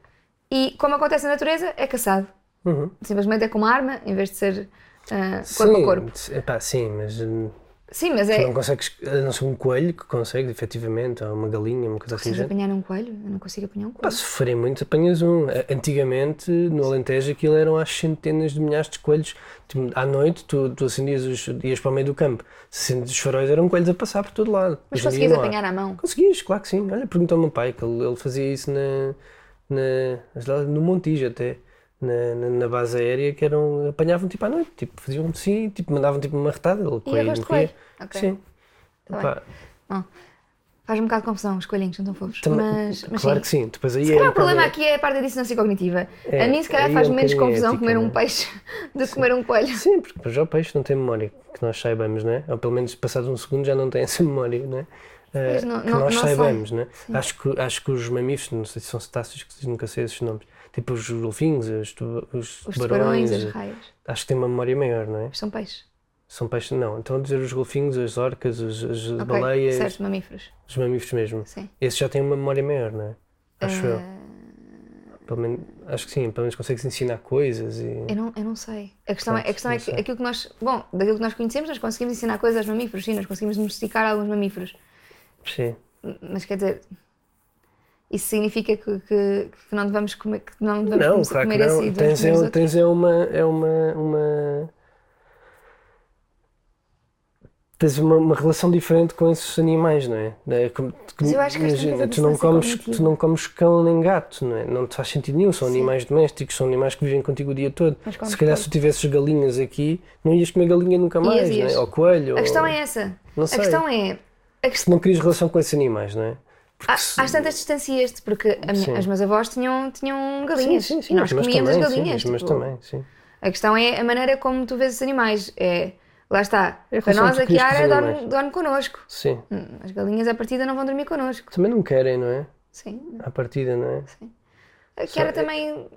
e, como acontece na natureza, é caçado. Uhum. Simplesmente é com uma arma, em vez de ser ah, corpo sim, a corpo. Epá, sim, mas hum, Sim, mas Tu é. não consegues, a não ser um coelho que consegue, efetivamente, ou uma galinha, uma coisa assim. Já. apanhar um coelho? Eu não consigo apanhar um Pá, coelho. se forem muito, apanhas um. Antigamente, no Alentejo, aquilo eram às centenas de milhares de coelhos. Tipo, à noite, tu, tu acendias os. ias para o meio do campo. Se acendias os faróis, eram coelhos a passar por todo lado. Mas Hoje conseguias apanhar à mão? Conseguias, claro que sim. Olha, pergunta ao meu pai, que ele, ele fazia isso na, na, no Montijo até, na, na, na base aérea, que eram, apanhavam tipo à noite, tipo, faziam assim, tipo, mandavam tipo uma retada, ele E arroz de morria. Sim. Tá Faz um bocado de confusão, os coelhinhos são tão fofos. também- mas, mas claro sim. que sim. Depois aí Se é calhar um o problema aqui é a parte da dissonância cognitiva. É, a mim, se calhar, faz é um menos bocadinho confusão ética, comer um não é? peixe do que comer um coelho. Sim, porque já o peixe não tem memória, que nós saibamos, não é? Ou pelo menos passados um segundo já não tem essa memória, não é? Eh, Pois não- que não- nós não sei. saibamos, não é? Acho que, acho que os mamíferos, não sei se são cetáceos, que nunca sei esses nomes, tipo os golfinhos, os, tu- os Os tubarões, tubarões, as eh, raias. acho que têm uma memória maior, não é? São peixes. São peixes, não. Então a dizer os golfinhos, as orcas, as, as Ok, baleias, certo, mamíferos. os mamíferos mesmo. Sim. Esses já têm uma memória maior, não é? Acho eu. Eh, Pelo menos, acho que sim, pelo menos consegues ensinar coisas e. Eu não, eu não sei. A questão, é, a Pronto, questão é que sei. aquilo que nós. Bom, daquilo que nós conhecemos, nós conseguimos ensinar coisas aos mamíferos, sim, nós conseguimos domesticar alguns mamíferos. Sim. Mas quer dizer. Isso significa que, que, que não devemos comer, que não devemos Não, começar a claro que comer não. Tens, comer é, tens é uma. É uma, uma... Tens uma, uma relação diferente com esses animais, não é? É como- Mas eu acho que imagina, tu não, comes, tu não comes cão nem gato, não é? Não te faz sentido nenhum, são Sim. animais domésticos, são animais que vivem contigo o dia todo. Se calhar coelho. se tu tivesses galinhas aqui, não ias comer galinha nunca mais, ias. não é? Ou coelho. A questão ou... é essa. Não A sei. questão é. A questão, não querias relação com esses animais, não é? Porque Há- se- Às tantas distancias-te, porque a minha- Sim. as meus avós tinham, tinham Sim, galinhas sim, sim, e nós comíamos também, as galinhas. Sim, mas tipo, também, sim. A questão é a maneira como tu vês os animais. É, lá está. É a Para nós a os área dorme, dorme connosco. Sim. Hum, As galinhas à partida não vão dormir connosco. Também não querem, não é? Sim. À partida, não é? A Só Kiara é- também.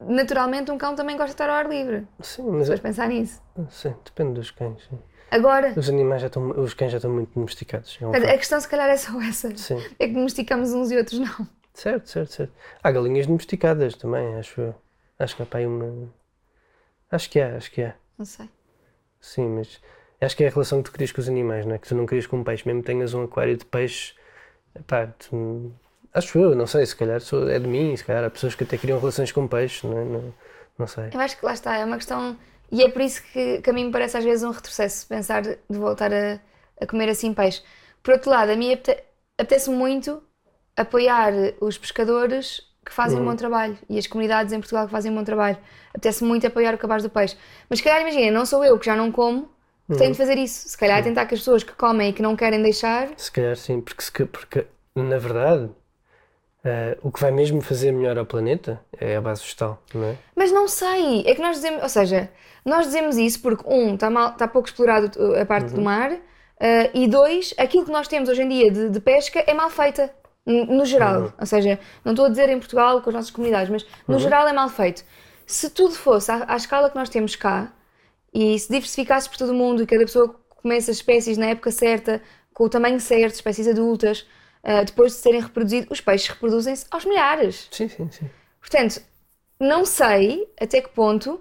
Naturalmente, um cão também gosta de estar ao ar livre. Sim, mas Se fores pensar nisso. sim, depende dos cães. sim. Agora, Os animais já estão, os cães já estão muito domesticados. é um a facto. questão se calhar é só essa. Sim, É que domesticamos uns e outros não. certo, certo, certo. Há galinhas domesticadas também, acho eu. Acho que há para aí uma. Acho que há, acho que há. Não sei. Sim, mas acho que é a relação que tu crias com os animais, não é? Que tu não crias com um peixe, mesmo que tenhas um aquário de peixe, pá, tu- acho eu, não sei, se calhar sou- é de mim, se calhar há pessoas que até criam relações com peixe, não é? Não, não sei. Eu acho que lá está, é uma questão. E é por isso que, que a mim me parece às vezes um retrocesso pensar de voltar a, a comer assim peixe. Por outro lado, a mim apete- apetece muito apoiar os pescadores que fazem um bom trabalho e as comunidades em Portugal que fazem um bom trabalho. Apetece muito apoiar o cabaz do peixe. Mas se calhar, imagina, não sou eu que já não como que tenho de fazer isso. Se calhar é tentar que as pessoas que comem e que não querem deixar. Se calhar sim, porque, porque na verdade eh, o que vai mesmo fazer melhor ao planeta é a base vegetal, não é? Mas não sei, é que nós dizemos, ou seja, nós dizemos isso porque, um, está, mal, está pouco explorado uh, a parte do mar, uh, e dois, aquilo que nós temos hoje em dia de, de pesca é mal feita, no geral. Ou seja, não estou a dizer em Portugal com as nossas comunidades, mas no geral é mal feito. Se tudo fosse à, à escala que nós temos cá, e se diversificasse por todo o mundo e cada pessoa comesse as espécies na época certa, com o tamanho certo, espécies adultas, uh, depois de serem reproduzidos, os peixes reproduzem-se aos milhares. Sim, sim, sim. Portanto, não sei até que ponto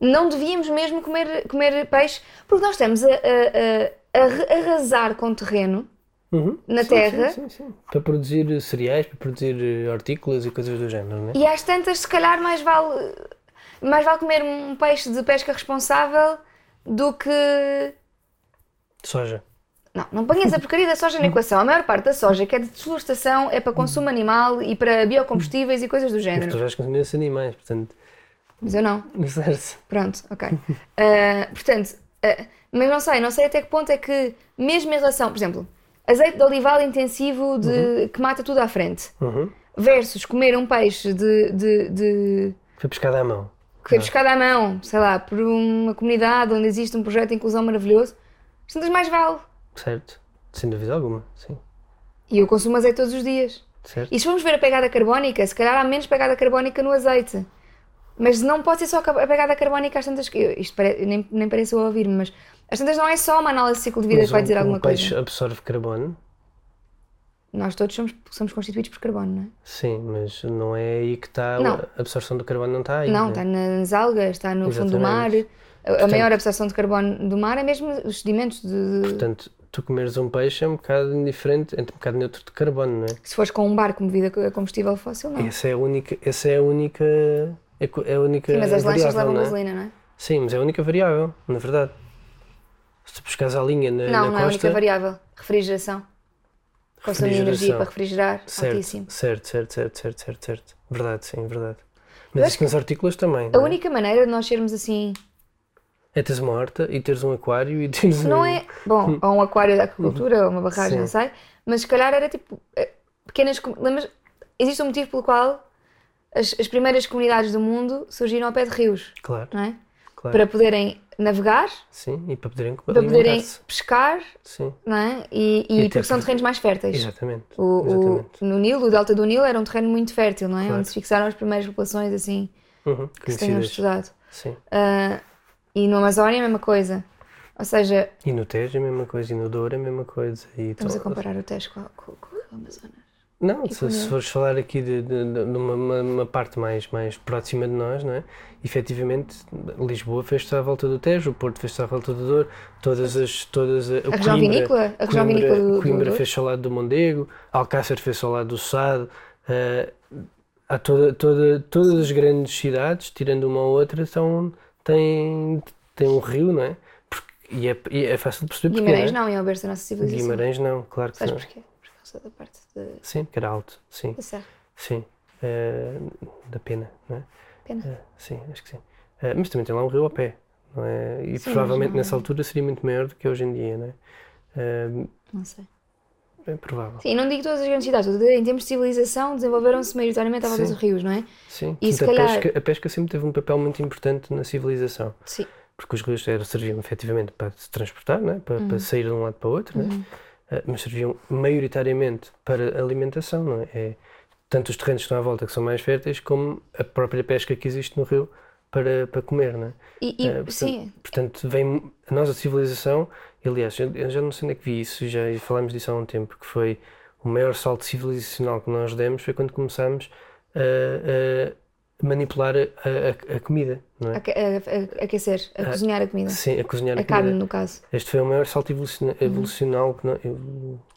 não devíamos mesmo comer, comer peixe, porque nós estamos a, a- a- a arrasar com o terreno Uhum. na Sim, terra Sim, sim, sim. Para produzir cereais, para produzir eh, hortícolas e coisas do género, não é? e às tantas, se calhar, mais vale, mais vale comer um peixe de pesca responsável do que. Soja. Não, não ponhas a porcaria da soja na equação. A maior parte da soja que é de desflorestação é para consumo animal e para biocombustíveis e coisas do Mas tu género. vais consumir esses animais, portanto. Mas eu não. Certo. Pronto, ok. Ah, portanto, ah, mas não sei, não sei até que ponto é que, mesmo em relação, por exemplo, azeite de olival intensivo de, que mata tudo à frente, Uhum. versus comer um peixe de, de, de- Foi pescado à mão. que foi pescado à mão, sei lá, por uma comunidade onde existe um projeto de inclusão maravilhoso, tantas mais vale. Certo. Sem dúvida alguma, sim. E eu consumo azeite todos os dias. Certo. E se formos ver a pegada carbónica, se calhar há menos pegada carbónica no azeite. Mas não pode ser só a pegada carbónica às tantas. eu- Isto pare- nem, nem parece eu a ouvir, mas às tantas não é só uma análise de ciclo de vida Mas que vai um- dizer alguma um peixe coisa. absorve carbono, Nós todos somos, somos constituídos por carbono, não é? sim, mas não é aí que está. Não. A absorção do carbono não está aí. não, né? está nas algas, está no fundo do mar. Exatamente. A, a maior absorção de carbono do mar é mesmo os sedimentos de. Portanto, tu comeres um peixe é um bocado indiferente, é um bocado neutro de carbono, não é? Se fores com um barco movido a combustível fóssil, não. Essa é a única. Essa é a única. É é a única Sim, mas as lanchas variável, levam não é? gasolina, não é? Sim, mas é a única variável, na verdade. Se tu pescares a linha na, Não, na não é a única costa. variável. Refrigeração. Consumo de energia para refrigerar, certo, altíssimo. certo, certo, certo, certo, certo, certo. Verdade, sim, verdade. Mas isso nas hortícolas também. A não é? única maneira de nós sermos assim. É teres uma horta e teres um aquário e teres Não um... é. Bom, ou um aquário da aquacultura, ou uma barragem, não sei. Mas se calhar era tipo. eh, Pequenas. Lembras? Existe um motivo pelo qual as, as primeiras comunidades do mundo surgiram ao pé de rios, Claro, não é? claro. Para poderem navegar, Sim, e para poderem para poderem pescar. Sim, não é? E, e E porque são terrenos mais férteis. exatamente. O, o- exatamente. no Nilo, o delta do Nilo era um terreno muito fértil, não é? Claro. Onde se fixaram as primeiras populações assim Uhum, que se tenham estudado. Sim. Ah, e no Amazónia a mesma coisa. Ou seja, E no Tejo é a mesma coisa, e no Douro é a mesma coisa. E estamos a comparar o Tejo com, com, com o Amazonas. Não, se, se fores falar aqui de, de- de- uma, uma- uma parte mais, mais próxima de nós, não é? Efetivamente, Lisboa fez-se à volta do Tejo, o Porto fez-se à volta do Douro, todas as. Todas a, A região vinícola? A região vinícola do, do Coimbra Douro? fez-se ao lado do Mondego, Alcácer fez-se ao lado do Sado. há toda, toda, todas as grandes cidades, tirando uma ou outra, são, têm, têm um rio, não é? Porque- e, é e é fácil de perceber porque. Guimarães não, não, é o berço da nossa é? civilização. Guimarães não, claro que Sabes não. porquê? Por causa da parte de, Sim, que era alto, sim. da serra. Sim, eh, da pena, não é? Pena. Eh, sim, acho que sim. Eh, mas também tem lá um rio a pé, não é? E Sim, provavelmente não- nessa altura seria muito maior do que hoje em dia, não é? Não sei. É provável. Sim, não digo todas as grandes cidades, a em termos de civilização, desenvolveram-se maioritariamente à volta dos rios, não é? Sim, E Portanto, a, calhar- pesca, a pesca sempre teve um papel muito importante na civilização, Sim. porque os rios eram, serviam efetivamente para se transportar, não é? para, Uhum. para sair de um lado para o outro, não é? Eh, mas serviam maioritariamente para alimentação, não é? é? Tanto os terrenos que estão à volta que são mais férteis, como a própria pesca que existe no rio para, para comer, não é? E, e- Eh, portanto, sim, Portanto, vem a nossa civilização, aliás, eu, eu já não sei onde é que vi isso, já falámos disso há um tempo, que foi o maior salto civilizacional que nós demos foi quando começámos a, a manipular a, a- a comida, não é? a- a- aquecer, a cozinhar a comida. Sim, a cozinhar a, carne, no caso. Este foi o maior salto evoluciona- evolucional que nós,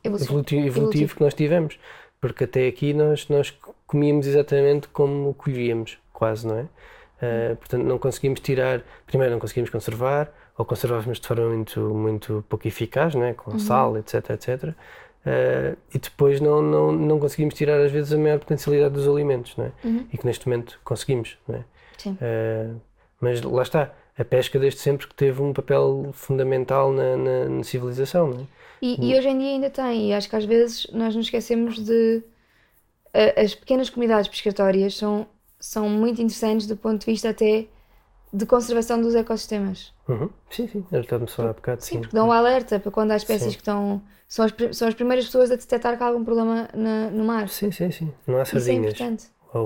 evolutivo Evolutivo. que nós tivemos, porque até aqui nós, nós comíamos exatamente como colhíamos, quase, não é? Uh, portanto, não conseguimos tirar, primeiro não conseguimos conservar, ou conservávamos de forma muito, muito pouco eficaz, não é? com sal, etc, etc. Uh, e depois não, não, não conseguimos tirar às vezes a maior potencialidade dos alimentos, não é? E que neste momento conseguimos, não é? Sim. Uh, mas lá está, a pesca desde sempre que teve um papel fundamental na, na- na civilização, não é? E, e hoje em dia ainda tem, e acho que às vezes nós nos esquecemos de. a- As pequenas comunidades pescatórias são, são muito interessantes do ponto de vista até de conservação dos ecossistemas. Uhum. Sim, sim, eu estava-me só há bocado, Sim, sim. porque dão o alerta para quando há espécies Sim. que estão. São as, são as primeiras pessoas a detectar que há algum problema na- no mar. Sim, sim, sim. Não há Isso é sardinhas. importante, Uau,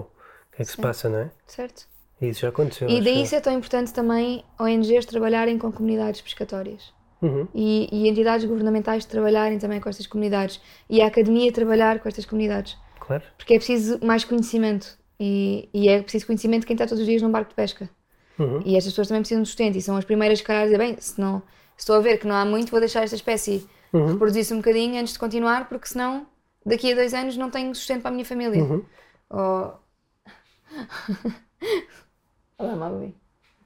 o que é que se Sim. passa, não é? certo? Isso já aconteceu. E daí isso é tão importante também ONGs trabalharem com comunidades pescatórias. Uhum. E, e entidades governamentais trabalharem também com estas comunidades. E a academia trabalhar com estas comunidades. Claro. Porque é preciso mais conhecimento. E, e é preciso conhecimento de quem está todos os dias num barco de pesca. Uhum. E estas pessoas também precisam de sustento. E são as primeiras, calhar, a dizer: bem, se, não, se estou a ver que não há muito, vou deixar esta espécie Uhum. reproduzir-se um bocadinho antes de continuar, porque senão daqui a dois anos não tenho sustento para a minha família. Uhum. Ou. Olá, Magui.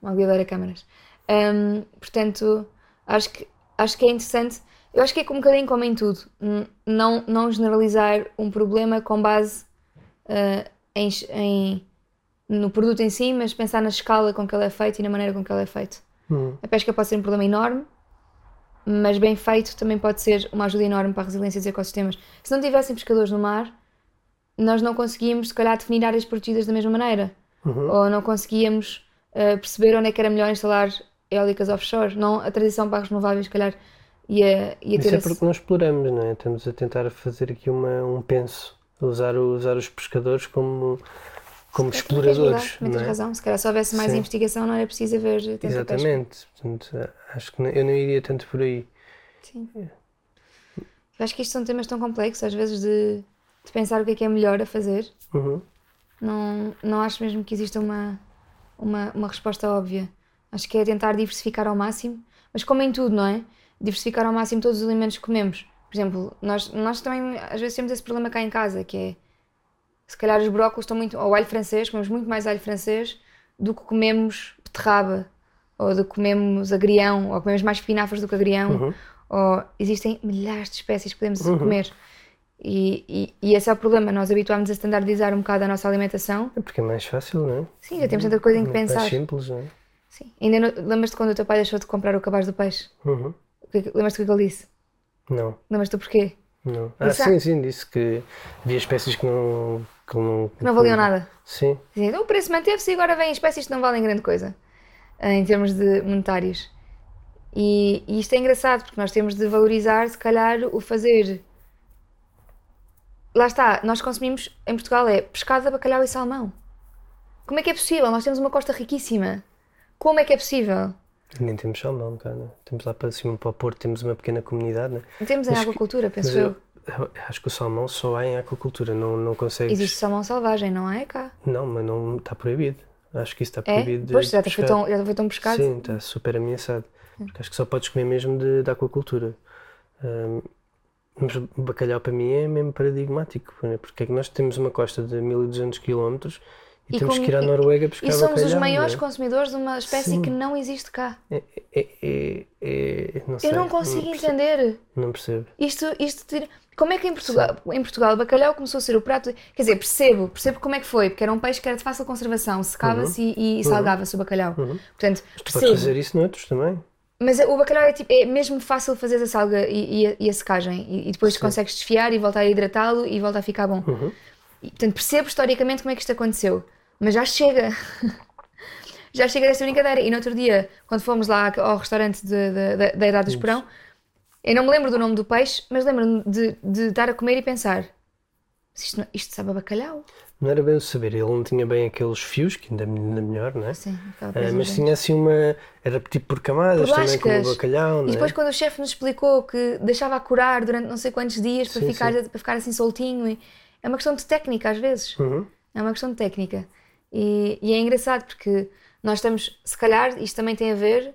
Magui adora câmaras. Hum, portanto, acho que, acho que é interessante. Eu acho que é um bocadinho como em tudo. Não, não generalizar um problema com base ah, em, em- no produto em si, mas pensar na escala com que ele é feito e na maneira com que ele é feito. Uhum. A pesca pode ser um problema enorme, mas bem feito também pode ser uma ajuda enorme para a resiliência dos ecossistemas. Se não tivessem pescadores no mar, nós não conseguíamos, se calhar, definir áreas protegidas da mesma maneira. Uhum. Ou não conseguíamos uh, perceber onde é que era melhor instalar eólicas offshore. Não, a transição para as renováveis, se calhar, ia, ia Isso ter é esse... porque não exploramos, não é? Estamos a tentar fazer aqui uma, um penso, usar, usar os pescadores como, como Tens exploradores. tens é? razão. Se calhar se houvesse mais Sim. investigação, não era preciso haver tanta. Exatamente. Portanto, acho que não- eu não iria tanto por aí. Sim. Eu acho que isto são temas tão complexos, às vezes, de, de pensar o que é que é melhor a fazer. Uhum. Não, não acho mesmo que exista uma, uma, uma resposta óbvia. Acho que é tentar diversificar ao máximo, mas como em tudo, não é? Diversificar ao máximo todos os alimentos que comemos. Por exemplo, nós, nós também às vezes temos esse problema cá em casa, que é se calhar os brócolos estão muito. ou alho francês, comemos muito mais alho francês do que comemos beterraba, ou do que comemos agrião, ou comemos mais espinafres do que agrião. Uhum. Ou existem milhares de espécies que podemos comer. E, e, e esse é o problema, nós habituámos a standardizar um bocado a nossa alimentação. É porque é mais fácil, não é? Sim, já temos tanta coisa em que Muito pensar. mais simples, não é? Sim. Ainda lembras-te quando o teu pai deixou de comprar o cabaz do peixe? Uhum. É Lembras-te o que ele disse? Não, Lembras-te o porquê? não. Ah, Disse, sim, sim, disse que havia espécies que não. que não, Que não valiam nada. Sim, Dizem, "Então o preço manteve-se e agora vêm espécies que não valem grande coisa, eh, em termos de monetários. E, e isto é engraçado, porque nós temos de valorizar, se calhar, o fazer. Lá está, nós consumimos em Portugal é pescada, bacalhau e salmão. Como é que é possível? Nós temos uma costa riquíssima. Como é que é possível? Nem temos salmão cá, né? Temos lá para cima, para o Porto, temos uma pequena comunidade, né? Temos em Mas aquacultura, penso Mas eu. acho que o salmão só há em aquacultura, não, não consegues. Existe salmão selvagem, não é cá? Não, mas não está proibido. Acho que isso está É? proibido de Pois, já foi, tão, já foi tão pescado. Sim, está super ameaçado. Porque acho que só podes comer mesmo de, de aquacultura. Ahm, mas bacalhau para mim é mesmo paradigmático, né? porque é que nós temos uma costa de 1200 km e, E temos que ir à Noruega pescar E somos bacalhau. os maiores né? consumidores de uma espécie Sim. que não existe cá. é, é, é, é- não sei, Eu não consigo percebo, entender. Não percebo. Isto, isto tira- Como é que em Portugal, em Portugal o bacalhau começou a ser o prato. Quer dizer, percebo, percebo como é que foi, porque era um peixe que era de fácil conservação, secava-se e, e salgava-se o bacalhau. Portanto, Mas tu podes percebo. fazer isso noutros também. Mas o bacalhau é, tipo, é mesmo fácil fazer a salga e, e a, e a secagem. E, e depois consegues desfiar e voltar a hidratá-lo e volta a ficar bom. Uhum. E, portanto, percebo historicamente como é que isto aconteceu. Mas já chega. já chega desta brincadeira. E no outro dia, quando fomos lá ao restaurante de- de- da- da Idade do Esperão, eu não me lembro do nome do peixe, mas lembro-me de, de estar a comer e pensar: "Mas isto, não- isto sabe a bacalhau? Não era bem o saber, ele não tinha bem aqueles fios, que ainda, ainda melhor, não é? Sim, Ah, mas tinha assim uma. Era tipo por camadas Por também, como o bacalhau, não E é? depois quando o chefe nos explicou que deixava a curar durante não sei quantos dias para, Sim, ficar, sim. para ficar assim soltinho. É uma questão de técnica às vezes. Uhum. É uma questão de técnica. E, e é engraçado porque nós estamos, se calhar, isto também tem a ver,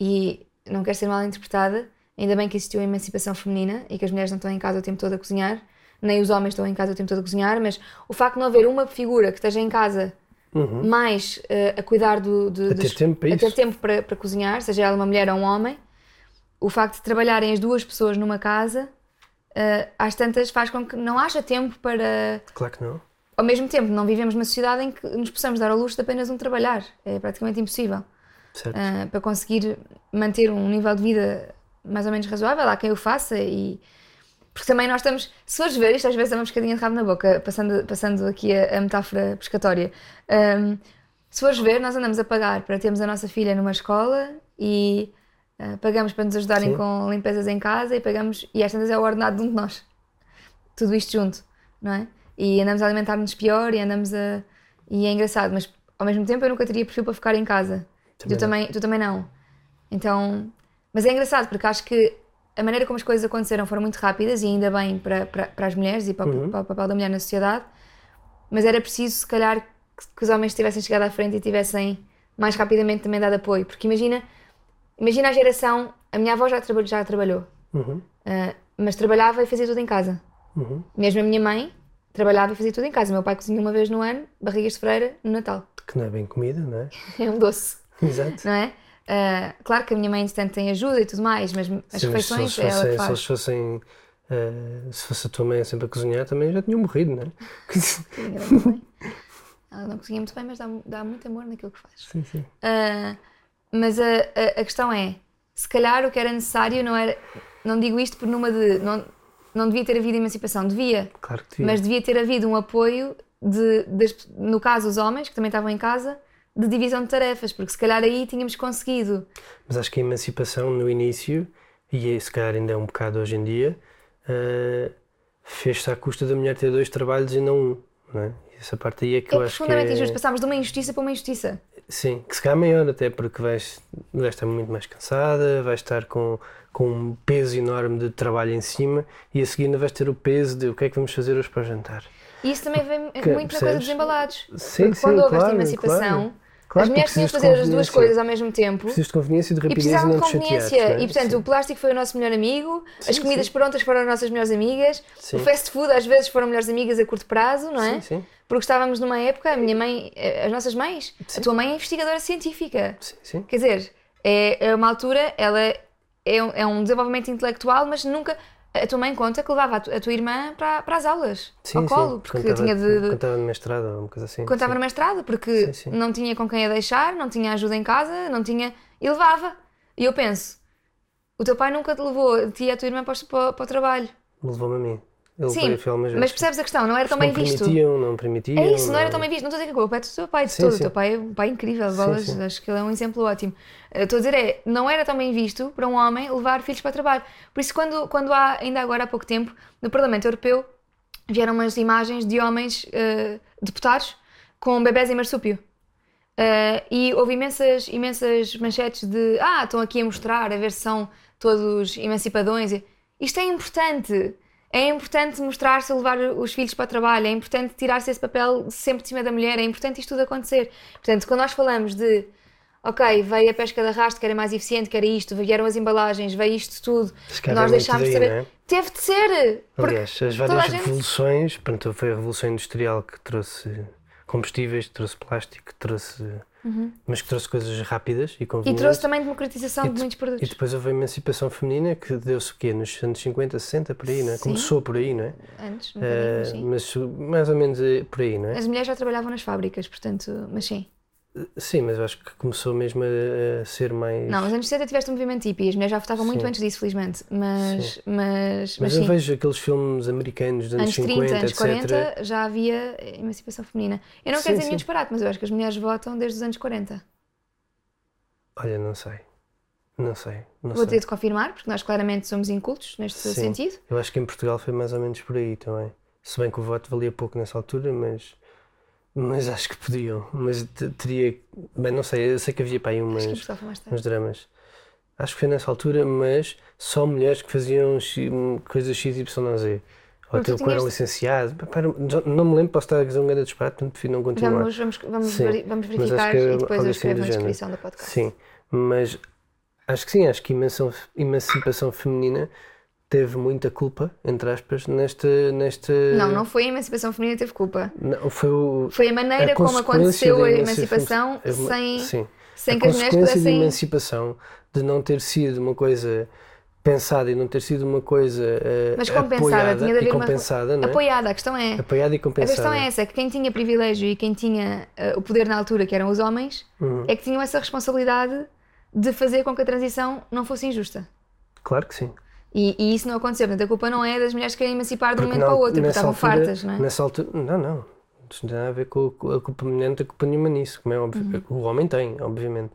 e não quero ser mal interpretada, ainda bem que existiu a emancipação feminina e que as mulheres não estão em casa o tempo todo a cozinhar, nem os homens estão em casa o tempo todo a cozinhar, mas o facto de não haver uma figura que esteja em casa mais eh, a cuidar do, Uhum. A ter dos- tempo para a ter isso. tempo para, para cozinhar, seja ela uma mulher ou um homem, o facto de trabalharem as duas pessoas numa casa, eh, às tantas faz com que não haja tempo para Claro que não. Ao mesmo tempo, não vivemos numa sociedade em que nos possamos dar ao luxo de apenas um trabalhar. É praticamente impossível. Ah, para conseguir manter um nível de vida mais ou menos razoável, há quem o faça e. Porque também nós estamos, se fores ver, isto às vezes é uma pescadinha de rabo na boca, passando, passando aqui a, a metáfora pescatória. Ahm, se fores ver, nós andamos a pagar para termos a nossa filha numa escola e ah, pagamos para nos ajudarem Sim. com limpezas em casa e pagamos, e às tantas é o ordenado de um de nós. Tudo isto junto, não é? E andamos a alimentar-nos pior e andamos a. E é engraçado, mas ao mesmo tempo eu nunca teria perfil para ficar em casa. Também tu, também, tu também não. Então. Mas é engraçado porque acho que a maneira como as coisas aconteceram foram muito rápidas e ainda bem para, para, para as mulheres e para, o- para o papel da mulher na sociedade. Mas era preciso, se calhar, que, que os homens tivessem chegado à frente e tivessem mais rapidamente também dado apoio. Porque imagina, imagina a geração. A minha avó já, trabalhou já trabalhou, Uhum. ah, mas trabalhava e fazia tudo em casa. Uhum. Mesmo a minha mãe trabalhava e fazia tudo em casa. O meu pai cozinha uma vez no ano, barrigas de freira, no Natal. Que não é bem comida, não é? É um doce, Exato. não é? Ah, claro que a minha mãe, entretanto, tem ajuda e tudo mais, mas as Sim, mas se refeições eles é ela fossem, que se faz. eles fossem eh, se fosse a tua mãe sempre a cozinhar, também já tinham morrido, não é? Ela não cozinha muito bem, mas dá, dá muito amor naquilo que faz. sim, sim. Ah, mas a, a, a questão é, se calhar o que era necessário não era, não digo isto por numa de, não, não devia ter havido emancipação, devia, Claro que devia. mas devia ter havido um apoio de, das- no caso os homens, que também estavam em casa, de divisão de tarefas, porque se calhar aí tínhamos conseguido. Mas acho que a emancipação no início, e se calhar ainda é um bocado hoje em dia, eh, fez-se à custa da mulher ter dois trabalhos e não um. Não é? Essa parte aí é que É eu acho que profundamente é... injusto, passámos de uma injustiça para uma injustiça. Sim, que se calhar maior até porque vais, vais estar muito mais cansada, vais estar com, com um peso enorme de trabalho em cima e a seguir ainda vais ter o peso de o que é que vamos fazer hoje para jantar. E isso também vem Que- muito na coisa dos embalados. Sim, Porque sim, quando houve esta claro, emancipação, claro. Claro, as mulheres tinham de fazer as duas coisas ao mesmo tempo. Precisas de conveniência e de rapidez e, precisavam de conveniência. é? E portanto, Sim. o plástico foi o nosso melhor amigo, as Sim, comidas sim. prontas foram as nossas melhores amigas, o fast food às vezes foram melhores amigas a curto prazo, não é? Sim, sim. Porque estávamos numa época, a minha mãe, eh, as nossas mães, a tua mãe é investigadora científica. Sim, sim. Quer dizer, é, é uma altura, ela é, um- é um desenvolvimento intelectual, mas nunca. A tua mãe conta que levava a, tu- a tua irmã para, para as aulas, Sim, ao sim. colo, porque Quando tinha de, Quando estava no mestrado ou uma coisa assim. quando estava sim. no mestrado, porque Sim, sim. não tinha com quem a deixar, não tinha ajuda em casa, não tinha. e levava. E eu penso, o teu pai nunca te levou, a ti e a tua irmã para, o- para, para o trabalho. Levou-me a mim. Ele Sim, algumas mas percebes a questão, não era tão bem não visto. permitiam, não permitiam. É isso, não era tão bem visto. Não estou a dizer que a culpa é do teu pai de Sim, todo. sim. O teu pai é um pai incrível, Sim, bolas, sim. acho que ele é um exemplo ótimo. Estou a dizer é, não era tão bem visto para um homem levar filhos para o trabalho. Por isso, quando, quando há, ainda agora há pouco tempo, no Parlamento Europeu, vieram umas imagens de homens eh, deputados com bebés em marsúpio. Eh, e houve imensas, imensas manchetes de ah, estão aqui a mostrar, a ver se são todos emancipadões. Isto é importante. É importante mostrar-se levar os filhos para o trabalho, é importante tirar-se esse papel sempre de cima da mulher, é importante isto tudo acontecer. Portanto, quando nós falamos de ok, veio a pesca de arrasto que era mais eficiente, que era isto, vieram as embalagens, veio isto tudo, nós muito deixámos de saber. não é? Teve de ser! Aliás, as várias gente- revoluções, pronto, foi a Revolução Industrial que trouxe combustíveis, trouxe plástico, que trouxe. Mas que trouxe coisas rápidas e Uhum. E convenientes. trouxe também democratização E de muitos E produtos. depois houve a emancipação feminina que deu-se o quê? Nos anos 50, 60, por aí, não é? Sim. Começou por aí, não é? Antes, um mas sim. mas mais ou menos eh, por aí, não é? As mulheres já trabalhavam nas fábricas, portanto, mas sim. Sim, mas eu acho que começou mesmo a, a ser mais. Não, nos anos 60 tiveste um movimento hippie, as mulheres já votavam muito Sim. antes disso, felizmente. Mas, Sim. mas, mas, Mas eu sim. vejo aqueles filmes americanos dos anos, Anos 50, 30, anos etc. 40 já havia emancipação feminina. Eu não Sim, quero dizer nenhum disparate, mas eu acho que as mulheres votam desde os anos 40. Olha, não sei. Não sei. Não Vou ter de confirmar, porque nós claramente somos incultos neste sentido. Eu acho que em Portugal foi mais ou menos por aí também. Se bem que o voto valia pouco nessa altura, mas. Mas acho que podiam. Mas te- teria. Bem, não sei. Eu sei que havia para aí umas, uns dramas. Acho que foi nessa altura, mas só mulheres que faziam X- coisas XYZ. Ou eram tinhas- pá, já Não me lembro, posso estar a dizer um grande disparate, portanto prefiro não continuar. Vamos, vamos, vamos, Sim, vamos verificar que era e depois eu assim escrevo na descrição do podcast. Sim, mas acho que sim, acho que a emancipação feminina teve muita culpa, entre aspas, nesta. nesta Não, não foi a emancipação feminina que teve culpa. não, foi o. Foi a maneira a como aconteceu a emancipação- a- sem, sim. sem a que as mulheres da pudessem. emancipação de não ter sido uma coisa pensada e não ter sido uma coisa eh, Mas compensada, apoiada tinha de haver e uma- compensada, não é? Apoiada, a questão é. Apoiada e A compensada. questão é essa, que quem tinha privilégio e quem tinha eh, o poder na altura, que eram os homens, Uhum. é que tinham essa responsabilidade de fazer com que a transição não fosse injusta. Claro que sim. E, e isso não aconteceu. Portanto, a culpa não é das mulheres que querem emancipar de um momento para o outro, porque estavam altura- fartas, não é? Nessa altura, não, não. Isso não tem nada a ver com a culpa não tem culpa nenhuma nisso, como é óbvio. Uhum. O homem tem, obviamente.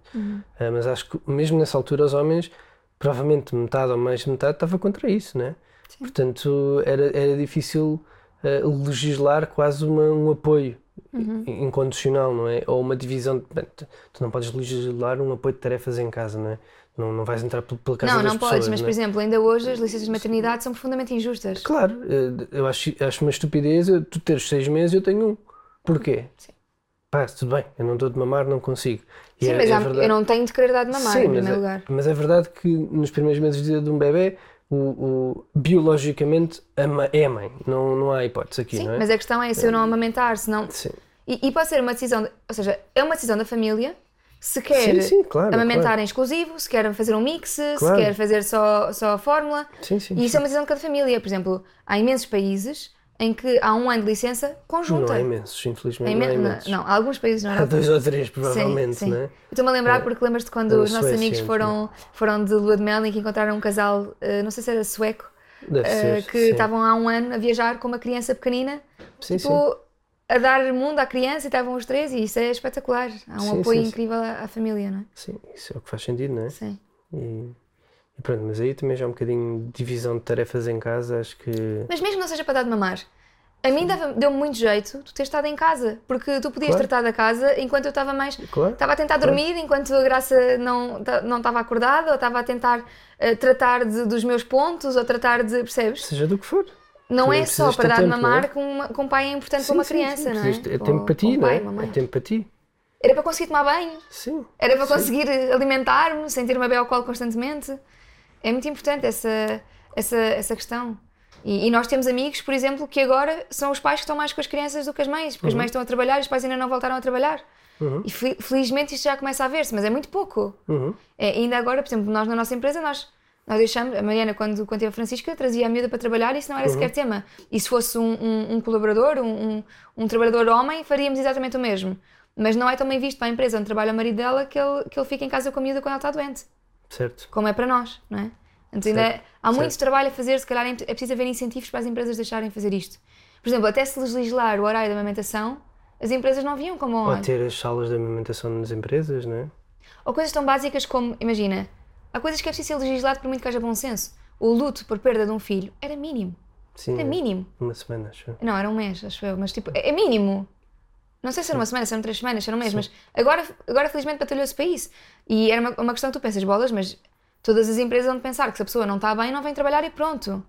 Ah, mas acho que mesmo nessa altura os homens, provavelmente metade ou mais de metade, estava contra isso, né? Portanto, era, era difícil ah, legislar quase uma- um apoio Uhum. in- incondicional, não é? Ou uma divisão. De, bem, tu não podes legislar um apoio de tarefas em casa, não é? Não, não vais entrar pela casa Não, não pessoas, podes, mas não por é? exemplo, ainda hoje as licenças de maternidade são profundamente injustas. Claro, eh, eu acho, acho uma estupidez tu teres seis meses e eu tenho um. Porquê? Sim. Pá, tudo bem, eu não dou de mamar, não consigo. E Sim, é- mas é há- verdade- eu não tenho de querer dar de mamar, Sim, em primeiro é, lugar. mas é verdade que nos primeiros meses de vida de um bebê, o, o- biologicamente é mãe. Não, não há hipótese aqui, Sim, não é? mas a questão é se eu não amamentar, se não. Sim. E, e pode ser uma decisão, de- ou seja, é uma decisão da família se quer Sim, sim, claro, amamentar claro. em exclusivo, se quer fazer um mix, se Claro. quer fazer só, só a fórmula. Sim, sim, E isso sim. é uma decisão de cada família. Por exemplo, há imensos países em que há um ano de licença conjunta. Não há imensos, infelizmente. Há Não há imen- imensos. não, há alguns países na Há dois ou três, provavelmente, sim, sim. não é? Eu Estou-me a lembrar É. porque lembras-te quando É na os nossos amigos sim. foram, foram de lua de mel e que encontraram um casal, eh, não sei se era sueco, Deve eh, ser. que sim. estavam há um ano a viajar com uma criança pequenina, Sim, tipo, a dar mundo à criança e estavam os três e isso é espetacular. Há um Sim, apoio sim, sim. incrível à, à família, não é? Sim, isso é o que faz sentido, não é? Sim. E, e pronto, mas aí também já há um bocadinho de divisão de tarefas em casa, acho que. Mas mesmo que não seja para dar de mamar, a mim deu-me muito jeito tu ter estado em casa, porque tu podias Claro. tratar da casa enquanto eu estava mais. Claro. Estava a tentar Claro. dormir enquanto a Graça não não estava acordada, ou estava a tentar eh, tratar de- dos meus pontos, ou tratar de. Percebes? Seja do que for. Não Tu é só para dar tempo, não é? mamar que, uma- que um pai é importante para Sim, uma sim, criança, sim, não é? É Para tempo para ti, para não é? uma. É tempo para ti. Era para conseguir tomar banho, Sim. era para conseguir alimentar-me sem ter uma beber alcohol constantemente. É muito importante essa, essa, essa questão. E, e nós temos amigos, por exemplo, que agora são os pais que estão mais com as crianças do que as mães, porque as mães estão a trabalhar e os pais ainda não voltaram a trabalhar. Uhum. E fe- felizmente isto já começa a ver-se, mas é muito pouco. Uhum. É, ainda agora, por exemplo, nós na nossa empresa, nós, nós deixamos, a Mariana, quando, quando teve a Francisca, trazia a miúda para trabalhar e isso não era sequer tema. E se fosse um, um, um colaborador, um, um, trabalhador homem, faríamos exatamente o mesmo. Mas não é tão bem visto para a empresa onde trabalha o marido dela que ele, que ele fica em casa com a miúda quando ela está doente, Certo. como é para nós, não é? Então, ainda Certo, há muito certo. trabalho a fazer, se calhar é preciso haver incentivos para as empresas deixarem fazer isto. Por exemplo, até se legislar o horário da amamentação, as empresas não viam como Ou ter as salas de amamentação nas empresas, não é? Ou coisas tão básicas como, imagina, há coisas que é preciso ser legislado por muito que haja bom senso. O luto por perda de um filho era mínimo. Sim. Era mínimo. Uma semana, acho. eu. Não, era um mês, acho eu, mas tipo, é é mínimo. Não sei se era uma semana, se eram três semanas, se era um mês, mas agora, agora felizmente batalhou-se para isso. E era uma, uma questão que tu pensas, bolas, mas todas as empresas vão pensar que se a pessoa não está bem, não vem trabalhar e pronto.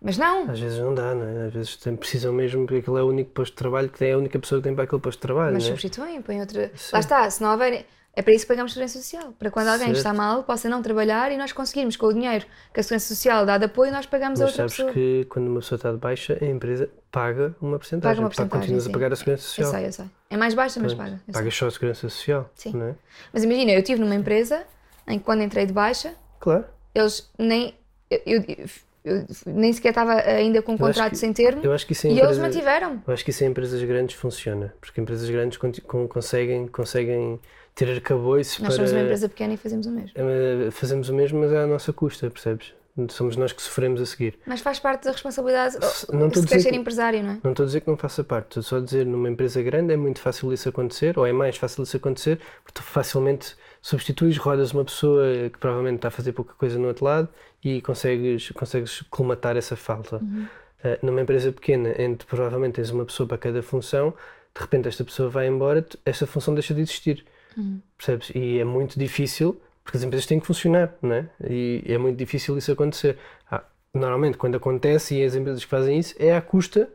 Mas não. Às vezes não dá, não é? Às vezes tem- precisam mesmo, porque aquele é o único posto de trabalho, que tem é a única pessoa que tem para aquele posto de trabalho, Mas é? substituem, põem outra. Sim. Lá está, se não houver. É para isso que pagamos segurança social. Para quando alguém Certo. está mal, possa não trabalhar e nós conseguirmos com o dinheiro que a segurança social dá de apoio, nós pagamos a Mas outra sabes pessoa. que quando uma pessoa está de baixa, a empresa paga uma porcentagem. Paga uma porcentagem, continuas a pagar a segurança Eu social. sei, eu sei. É mais baixa, mas paga. eu. Pagas só a segurança social, Sim. é? Mas imagina, eu estive numa empresa em que quando entrei de baixa, Claro. eles nem. Eu, eu- eu nem sequer estava ainda com um contrato que- sem termo Eu acho que isso em e eles empresa- mantiveram. Eu acho que isso em empresas grandes funciona, porque empresas grandes conti- con- conseguem, conseguem ter arcabouço Nós para... somos uma empresa pequena e fazemos o mesmo. Eh, Fazemos o mesmo, mas é à nossa custa, percebes? Somos nós que sofremos a seguir. Mas faz parte da responsabilidade. Se- não se quer ser que- empresário, não é? Não estou a dizer que não faça parte, estou só a dizer numa empresa grande é muito fácil isso acontecer, ou é mais fácil isso acontecer, porque tu facilmente substituis, rodas uma pessoa que provavelmente está a fazer pouca coisa no outro lado e consegues, consegues colmatar essa falta. Uhum. Eh, numa empresa pequena, onde provavelmente tens uma pessoa para cada função, de repente esta pessoa vai embora, esta função deixa de existir. Uhum. Percebes? E é muito difícil, porque as empresas têm que funcionar, não é? E é muito difícil isso acontecer. Ah, normalmente, quando acontece, e as empresas que fazem isso, é à custa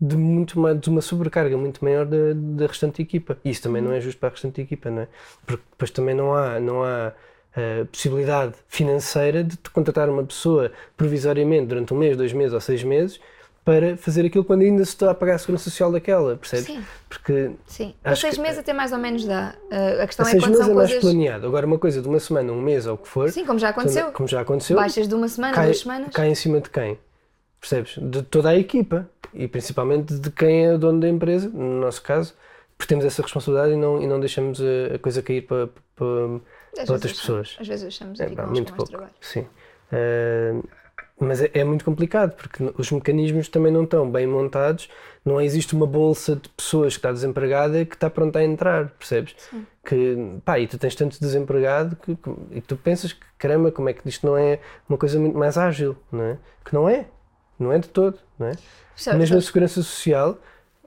de, muito mais, de uma sobrecarga muito maior da, da restante equipa. E isso também não é justo para a restante equipa, não é? Porque depois também não há, não há eh, possibilidade financeira de te contratar uma pessoa provisoriamente durante um mês, dois meses ou seis meses para fazer aquilo quando ainda se está a pagar a segurança social daquela, percebes? Sim. Porque Sim. Seis meses até mais ou menos dá. Uh, a questão a é seis quando meses são é mais coisas. planeado. Agora, uma coisa de uma semana, um mês ou o que for, Sim, como já aconteceu. como já aconteceu, Baixas de uma semana, cai, duas semanas. cai em cima de quem? Percebes? De toda a equipa e principalmente de quem é o dono da empresa, no nosso caso, porque temos essa responsabilidade e não, e não deixamos a, coisa cair para, para, para outras pessoas. Às vezes achamos É, aqui pá, com muito pouco. trabalho. Sim. Eh, mas é, é muito complicado porque os mecanismos também não estão bem montados. Não existe uma bolsa de pessoas que está desempregada que está pronta a entrar, percebes? Que, pá, e tu tens tanto desempregado que, que- e tu pensas que, caramba, como é que isto não é uma coisa muito mais ágil, não é? Que não é. Não é de todo, não é? Percebes? Mesmo a segurança social,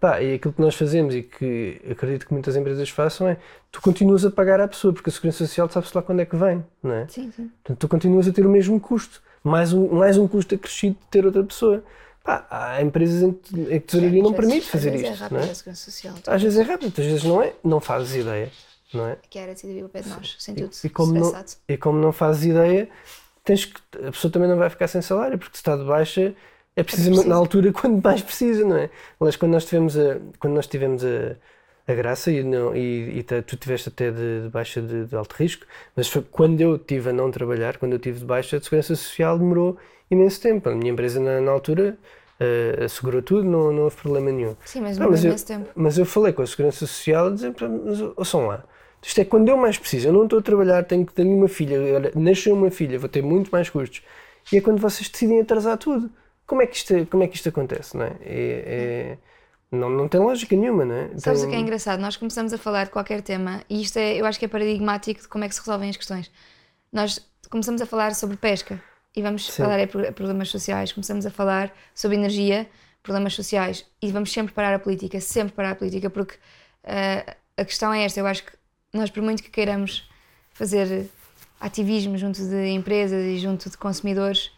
pá, e aquilo que nós fazemos e que acredito que muitas empresas façam é tu continuas a pagar à pessoa, porque a segurança social sabe-se lá quando é que vem, não é? Sim, sim. Portanto, tu continuas a ter o mesmo custo, mais um, mais um custo acrescido de ter outra pessoa. Pá, há empresas em que a tesouraria não Às permite fazer às vezes isto, É não rápido é? a social. Às vezes é rápido, outras vezes não é, não fazes ideia, não é? Que era decidir ao pé de nós, sem tudo E como, não, e como não fazes ideia, tens que, a pessoa também não vai ficar sem salário, porque se está de baixa é precisamente preciso. na altura quando mais precisa, não é? Aliás, quando nós tivemos a, quando nós tivemos a, a graça e, não, e, e tu tiveste até de, de baixa de, de alto risco, mas foi quando eu tive a não trabalhar, quando eu tive de baixa, a segurança social demorou imenso tempo. A minha empresa na, na altura eh, assegurou tudo, não, não houve problema nenhum. Sim, mas eu- imenso tempo. Mas eu falei com a Segurança Social "Pá, mas ouçam lá, isto é quando eu mais preciso, eu não estou a trabalhar, tenho que ter uma filha, olha, nasceu uma filha, vou ter muito mais custos. E é quando vocês decidem atrasar tudo. Como é que isto, como é que isto acontece, não é? É- é- não, não tem lógica nenhuma, não é? Sabes Tem- o que é engraçado? Nós começamos a falar de qualquer tema e isto é, eu acho que é paradigmático de como é que se resolvem as questões. Nós começamos a falar sobre pesca e vamos Sim. falar pro- problemas sociais, começamos a falar sobre energia, problemas sociais e vamos sempre parar a política, sempre parar a política, porque ah, a questão é esta, eu acho que nós por muito que queiramos fazer ativismo junto de empresas e junto de consumidores,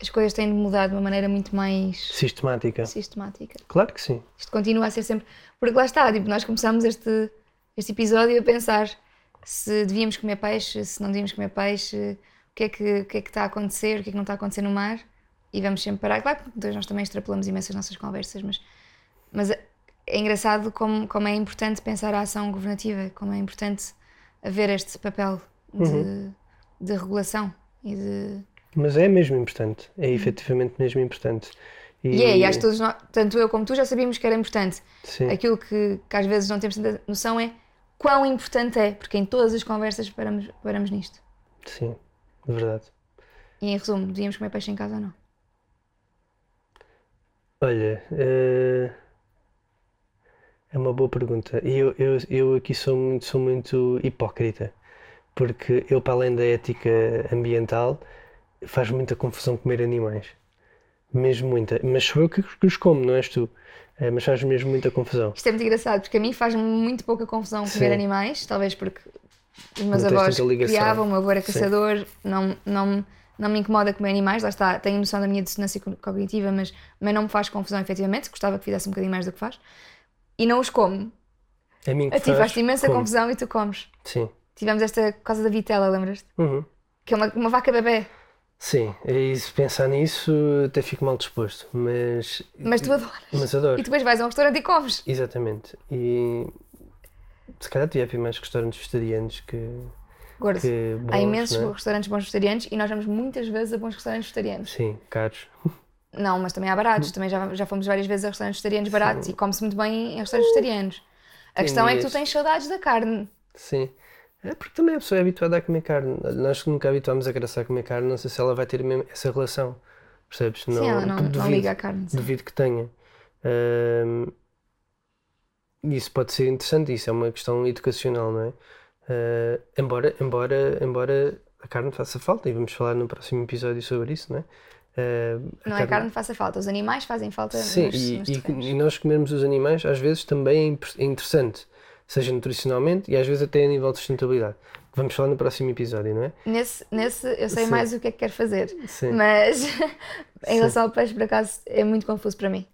as coisas têm de mudar de uma maneira muito mais Sistemática. sistemática. Claro que sim. Isto continua a ser sempre. Porque lá está, tipo, nós começamos este, este episódio a pensar se devíamos comer peixe, se não devíamos comer peixe, o que é que, o que, é que está a acontecer, o que é que não está a acontecer no mar. E vamos sempre parar. Claro que depois nós também extrapolamos imenso as nossas conversas, mas, mas é, é engraçado como, como é importante pensar a ação governativa, como é importante haver este papel de, Uhum. de regulação e de. Mas é mesmo importante, é efetivamente mesmo importante. E é, e acho que todos nós, tanto eu como tu, já sabíamos que era importante. Sim, Aquilo que, que às vezes não temos tanta noção é quão importante é, porque em todas as conversas paramos, paramos nisto. sim, de verdade. E em resumo, devíamos comer peixe em casa ou não? Olha, eh, é uma boa pergunta. E eu, eu, eu aqui sou muito, sou muito hipócrita, porque eu, para além da ética ambiental, faz muita confusão comer animais. Mesmo muita. Mas sou eu que, que os como, não és tu. Eh, mas faz mesmo muita confusão. Isto é muito engraçado, porque a mim faz muito pouca confusão comer Sim. animais, talvez porque os meus Não avós criavam, o meu avô era Sim. caçador, não, não, não me incomoda comer animais, lá está, tenho noção da minha dissonância co- cognitiva, mas, mas não me faz confusão efetivamente, gostava que fizesse um bocadinho mais do que faz. E não os como. A mim que A ti faz-te imensa como. confusão e tu comes. Sim. Tivemos esta coisa da vitela, lembras-te? Uhum. Que é uma, uma vaca bebê. Sim, e se pensar nisso até fico mal disposto, mas, Mas tu adoras. mas adoro. E depois vais a um restaurante e comes. Exatamente. E se calhar devia haver mais restaurantes vegetarianos que, Gordo. que bons, Há imensos é? restaurantes bons vegetarianos e nós vamos muitas vezes a bons restaurantes vegetarianos. Sim, caros. Não, mas também há baratos. Também já, já fomos várias vezes a restaurantes vegetarianos baratos e come-se muito bem em restaurantes vegetarianos. A questão é que tu tens saudades da carne. Sim. É porque também a pessoa é habituada a comer carne. Nós que nunca habituámos a Graça a comer carne, não sei se ela vai ter mesmo essa relação. Percebes? Sim, ela não, não duvido, liga à carne. sim. duvido que tenha. Ahm, isso pode ser interessante, isso é uma questão educacional, não é? Ah, embora, embora, embora a carne faça falta, e vamos falar no próximo episódio sobre isso, não é? Ah, Não é a carne que faça falta, os animais fazem falta Sim, nos, e, nos e- e nós comermos os animais às vezes também é é interessante, seja nutricionalmente e às vezes até a nível de sustentabilidade. Vamos falar no próximo episódio, não é? Nesse, nesse eu sei Sim. mais o que é que quero fazer. Sim. Mas em relação ao peixe, por acaso, é muito confuso para mim.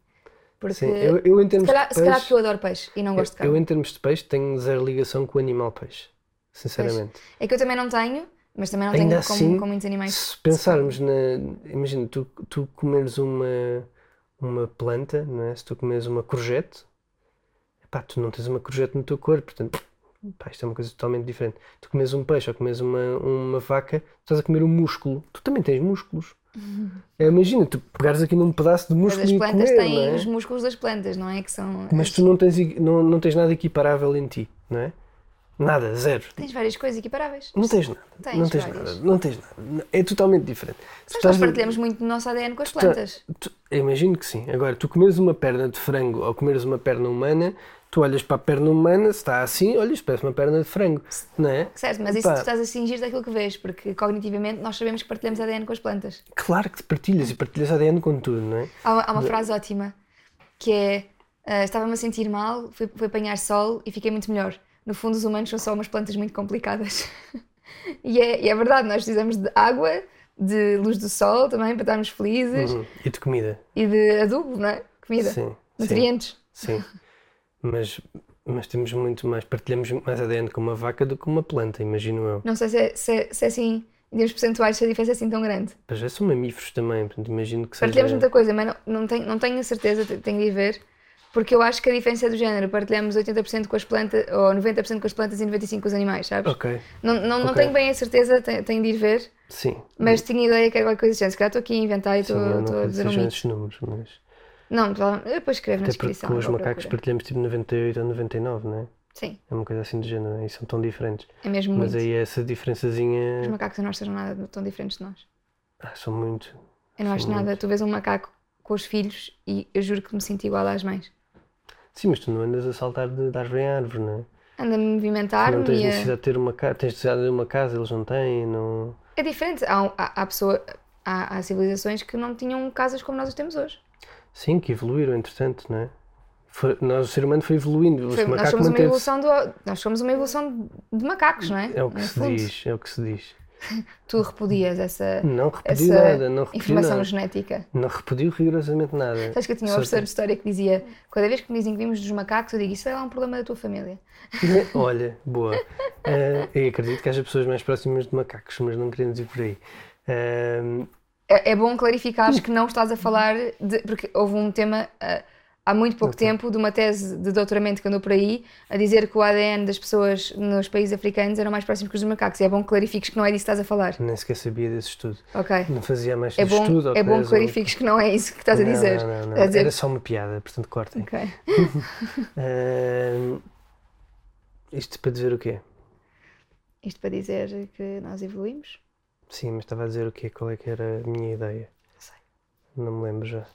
Porque Sim, eu, eu em se, termos calhar, de se calhar peixe, porque eu adoro peixe e não gosto de eu, carne. em termos de peixe tenho zero ligação com o animal peixe, sinceramente. É que eu também não tenho, mas também não Ainda tenho assim, como, com muitos animais. Se pensarmos na. Imagina, tu, tu comeres uma, uma planta, não é? Se tu comeres uma courgette, pá, tu não tens uma courgette no teu corpo, portanto, pá, isto é uma coisa totalmente diferente. Tu comes um peixe ou comes uma, uma vaca, tu estás a comer um músculo, tu também tens músculos. É, imagina, tu pegares aqui num pedaço de Mas músculo as e plantas comer, têm é? os músculos das plantas, não é? Que são. Mas tu não tens, não, não tens nada equiparável em ti, não é? Nada, zero. Tens várias coisas equiparáveis. Não tens nada. Tens não tens várias. nada. Não tens nada. É totalmente diferente. Mas nós estás a- partilhamos muito do nosso ADN com as tá- plantas. tu- imagino que sim. Agora, tu comeres uma perna de frango ou comeres uma perna humana, tu olhas para a perna humana, se está assim, olhas, parece uma perna de frango, não é? Certo, mas isso Epá, tu estás a cingir daquilo que vês, porque cognitivamente nós sabemos que partilhamos ADN com as plantas. Claro que partilhas e partilhas ADN com tudo, não é? Há uma, há uma frase ótima que é: ah, Estava-me a sentir mal, fui, fui apanhar sol e fiquei muito melhor. No fundo, os humanos são só umas plantas muito complicadas. e, é, e é verdade, nós precisamos de água, de luz do sol também para estarmos felizes Uhum. E de comida. e de adubo, não é? Comida, Sim. Sim. nutrientes. sim. Mas, mas temos muito mais, partilhamos mais ADN com uma vaca do que com uma planta, imagino eu. Não sei se é, se é- se é assim, em termos percentuais, se a diferença é assim tão grande. Mas já são mamíferos também, portanto imagino que seja. Partilhamos muita coisa, mas não, não, tenho, não tenho a certeza, te- tenho de ir ver, porque eu acho que a diferença é do género. Partilhamos 80% com as plantas, ou 90% com as plantas e 95% com os animais, sabes? Ok, Não, não, não Ok. tenho bem a certeza, tenho, tenho de ir ver, sim. mas tinha ideia que era qualquer coisa assim. Se calhar estou aqui a inventar e estou a dizer um números, mas. Não, depois escrevo na Até porque descrição. com os macacos procurar. partilhamos tipo 98 ou 99, não é? Sim, É uma coisa assim do género, né? e são tão diferentes. é mesmo Mas muito. aí essa diferençazinha. Os macacos não sejam nada tão diferentes de nós. Ah, são muito. Eu não acho Sim, nada. Tu vês um macaco com os filhos e eu juro que me sinto igual às mães. Sim, mas tu não andas a saltar de, de árvore em árvore, não é? Anda a não movimentar-me tens e a... necessidade de ter uma casa, tens necessidade de uma casa, eles não têm, não. É diferente. Há, há, há pessoa, há, há civilizações que não tinham casas como nós as temos hoje. Sim, que evoluíram, entretanto, não é? Foi- nós, o ser humano foi evoluindo, Foi- nós somos uma evolução do, nós somos uma evolução de macacos, não é? É o que se fundo. diz, é o que se diz. Tu repudias essa, Não repudio essa nada, não repudio informação nada. genética. Não repudio rigorosamente nada. Sabes que eu tinha Só uma professora de história que dizia: cada vez que me dizem que vimos dos macacos, eu digo isso é lá um problema da tua família. Olha, boa. Eh, eu acredito que haja pessoas mais próximas de macacos, mas não queremos ir por aí. Eh, É, é bom clarificares que não estás a falar de. Porque houve um tema ah, há muito pouco tempo de uma tese de doutoramento que andou por aí a dizer que o ADN das pessoas nos países africanos eram mais próximos que os dos macacos. E é bom que clarifiques que não é disso que estás a falar. nem sequer sabia desse estudo. Ok. Não fazia mais É bom, estudo. é bom que clarifiques que não é isso que estás a Não, dizer. Não, não, não. A dizer- Era só uma piada, portanto cortem. Ok. Eh, isto para dizer o quê? Isto para dizer que nós evoluímos? Sim, mas estava a dizer o quê? Qual é que era a minha ideia? Não sei. Não me lembro já.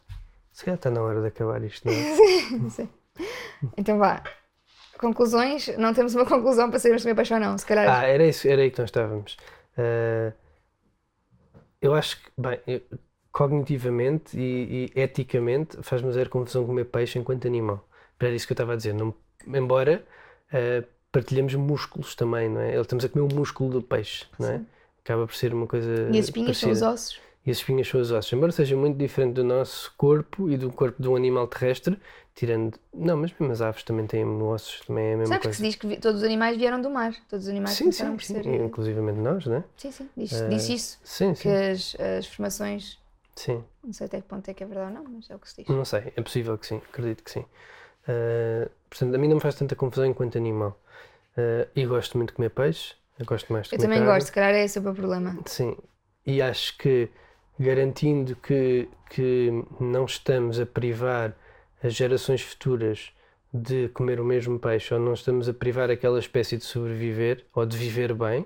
Se calhar está na hora de acabar isto, não é? Não sei. Então vá. Conclusões? Não temos uma conclusão para sabermos se me apaixonar ou não. Se calhar. Ah, era, isso, era aí que nós estávamos. Ah, eu acho que, bem, eu- cognitivamente e, e eticamente faz-me zero confusão comer peixe enquanto animal. Era isso que eu estava a dizer. Não, embora ah, partilhemos músculos também, não é? Estamos a comer o músculo do peixe, não é? Sim. Acaba por ser uma coisa e as espinhas são os parecida. ossos. E as espinhas são os ossos. Embora seja muito diferente do nosso corpo e do corpo de um animal terrestre, tirando. Não, mas mesmo as aves também têm ossos, também é a mesma Sabes que coisa. se diz que todos os animais vieram do mar. Todos os animais Sim, começaram sim, por ser. Inclusivamente nós, não é? Sim, sim. Diz, Eh, diz isso. Sim, Que sim. as, as formações. Sim. Não sei até que ponto é que é verdade ou não, mas é o que se diz. Não sei, é possível que sim, acredito que sim. Ah, portanto, a mim não me faz tanta confusão enquanto animal. Ah, e gosto muito de comer peixe, eu gosto mais de Eu também gosto, se calhar é esse o meu problema. Sim, e acho que garantindo que, que não estamos a privar as gerações futuras de comer o mesmo peixe ou não estamos a privar aquela espécie de sobreviver ou de viver bem,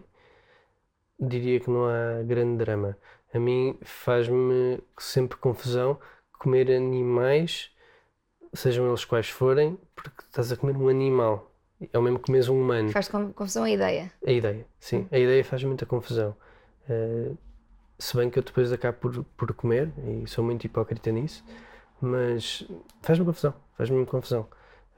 diria que não há grande drama. A mim faz-me sempre confusão comer animais, sejam eles quais forem, porque estás a comer um animal. É o mesmo que comes um humano. Con- confusão a ideia. A ideia, sim. A ideia faz muita confusão. Eh, se bem que eu depois acabo por, por comer, e sou muito hipócrita nisso, mas faz-me confusão. Faz-me confusão.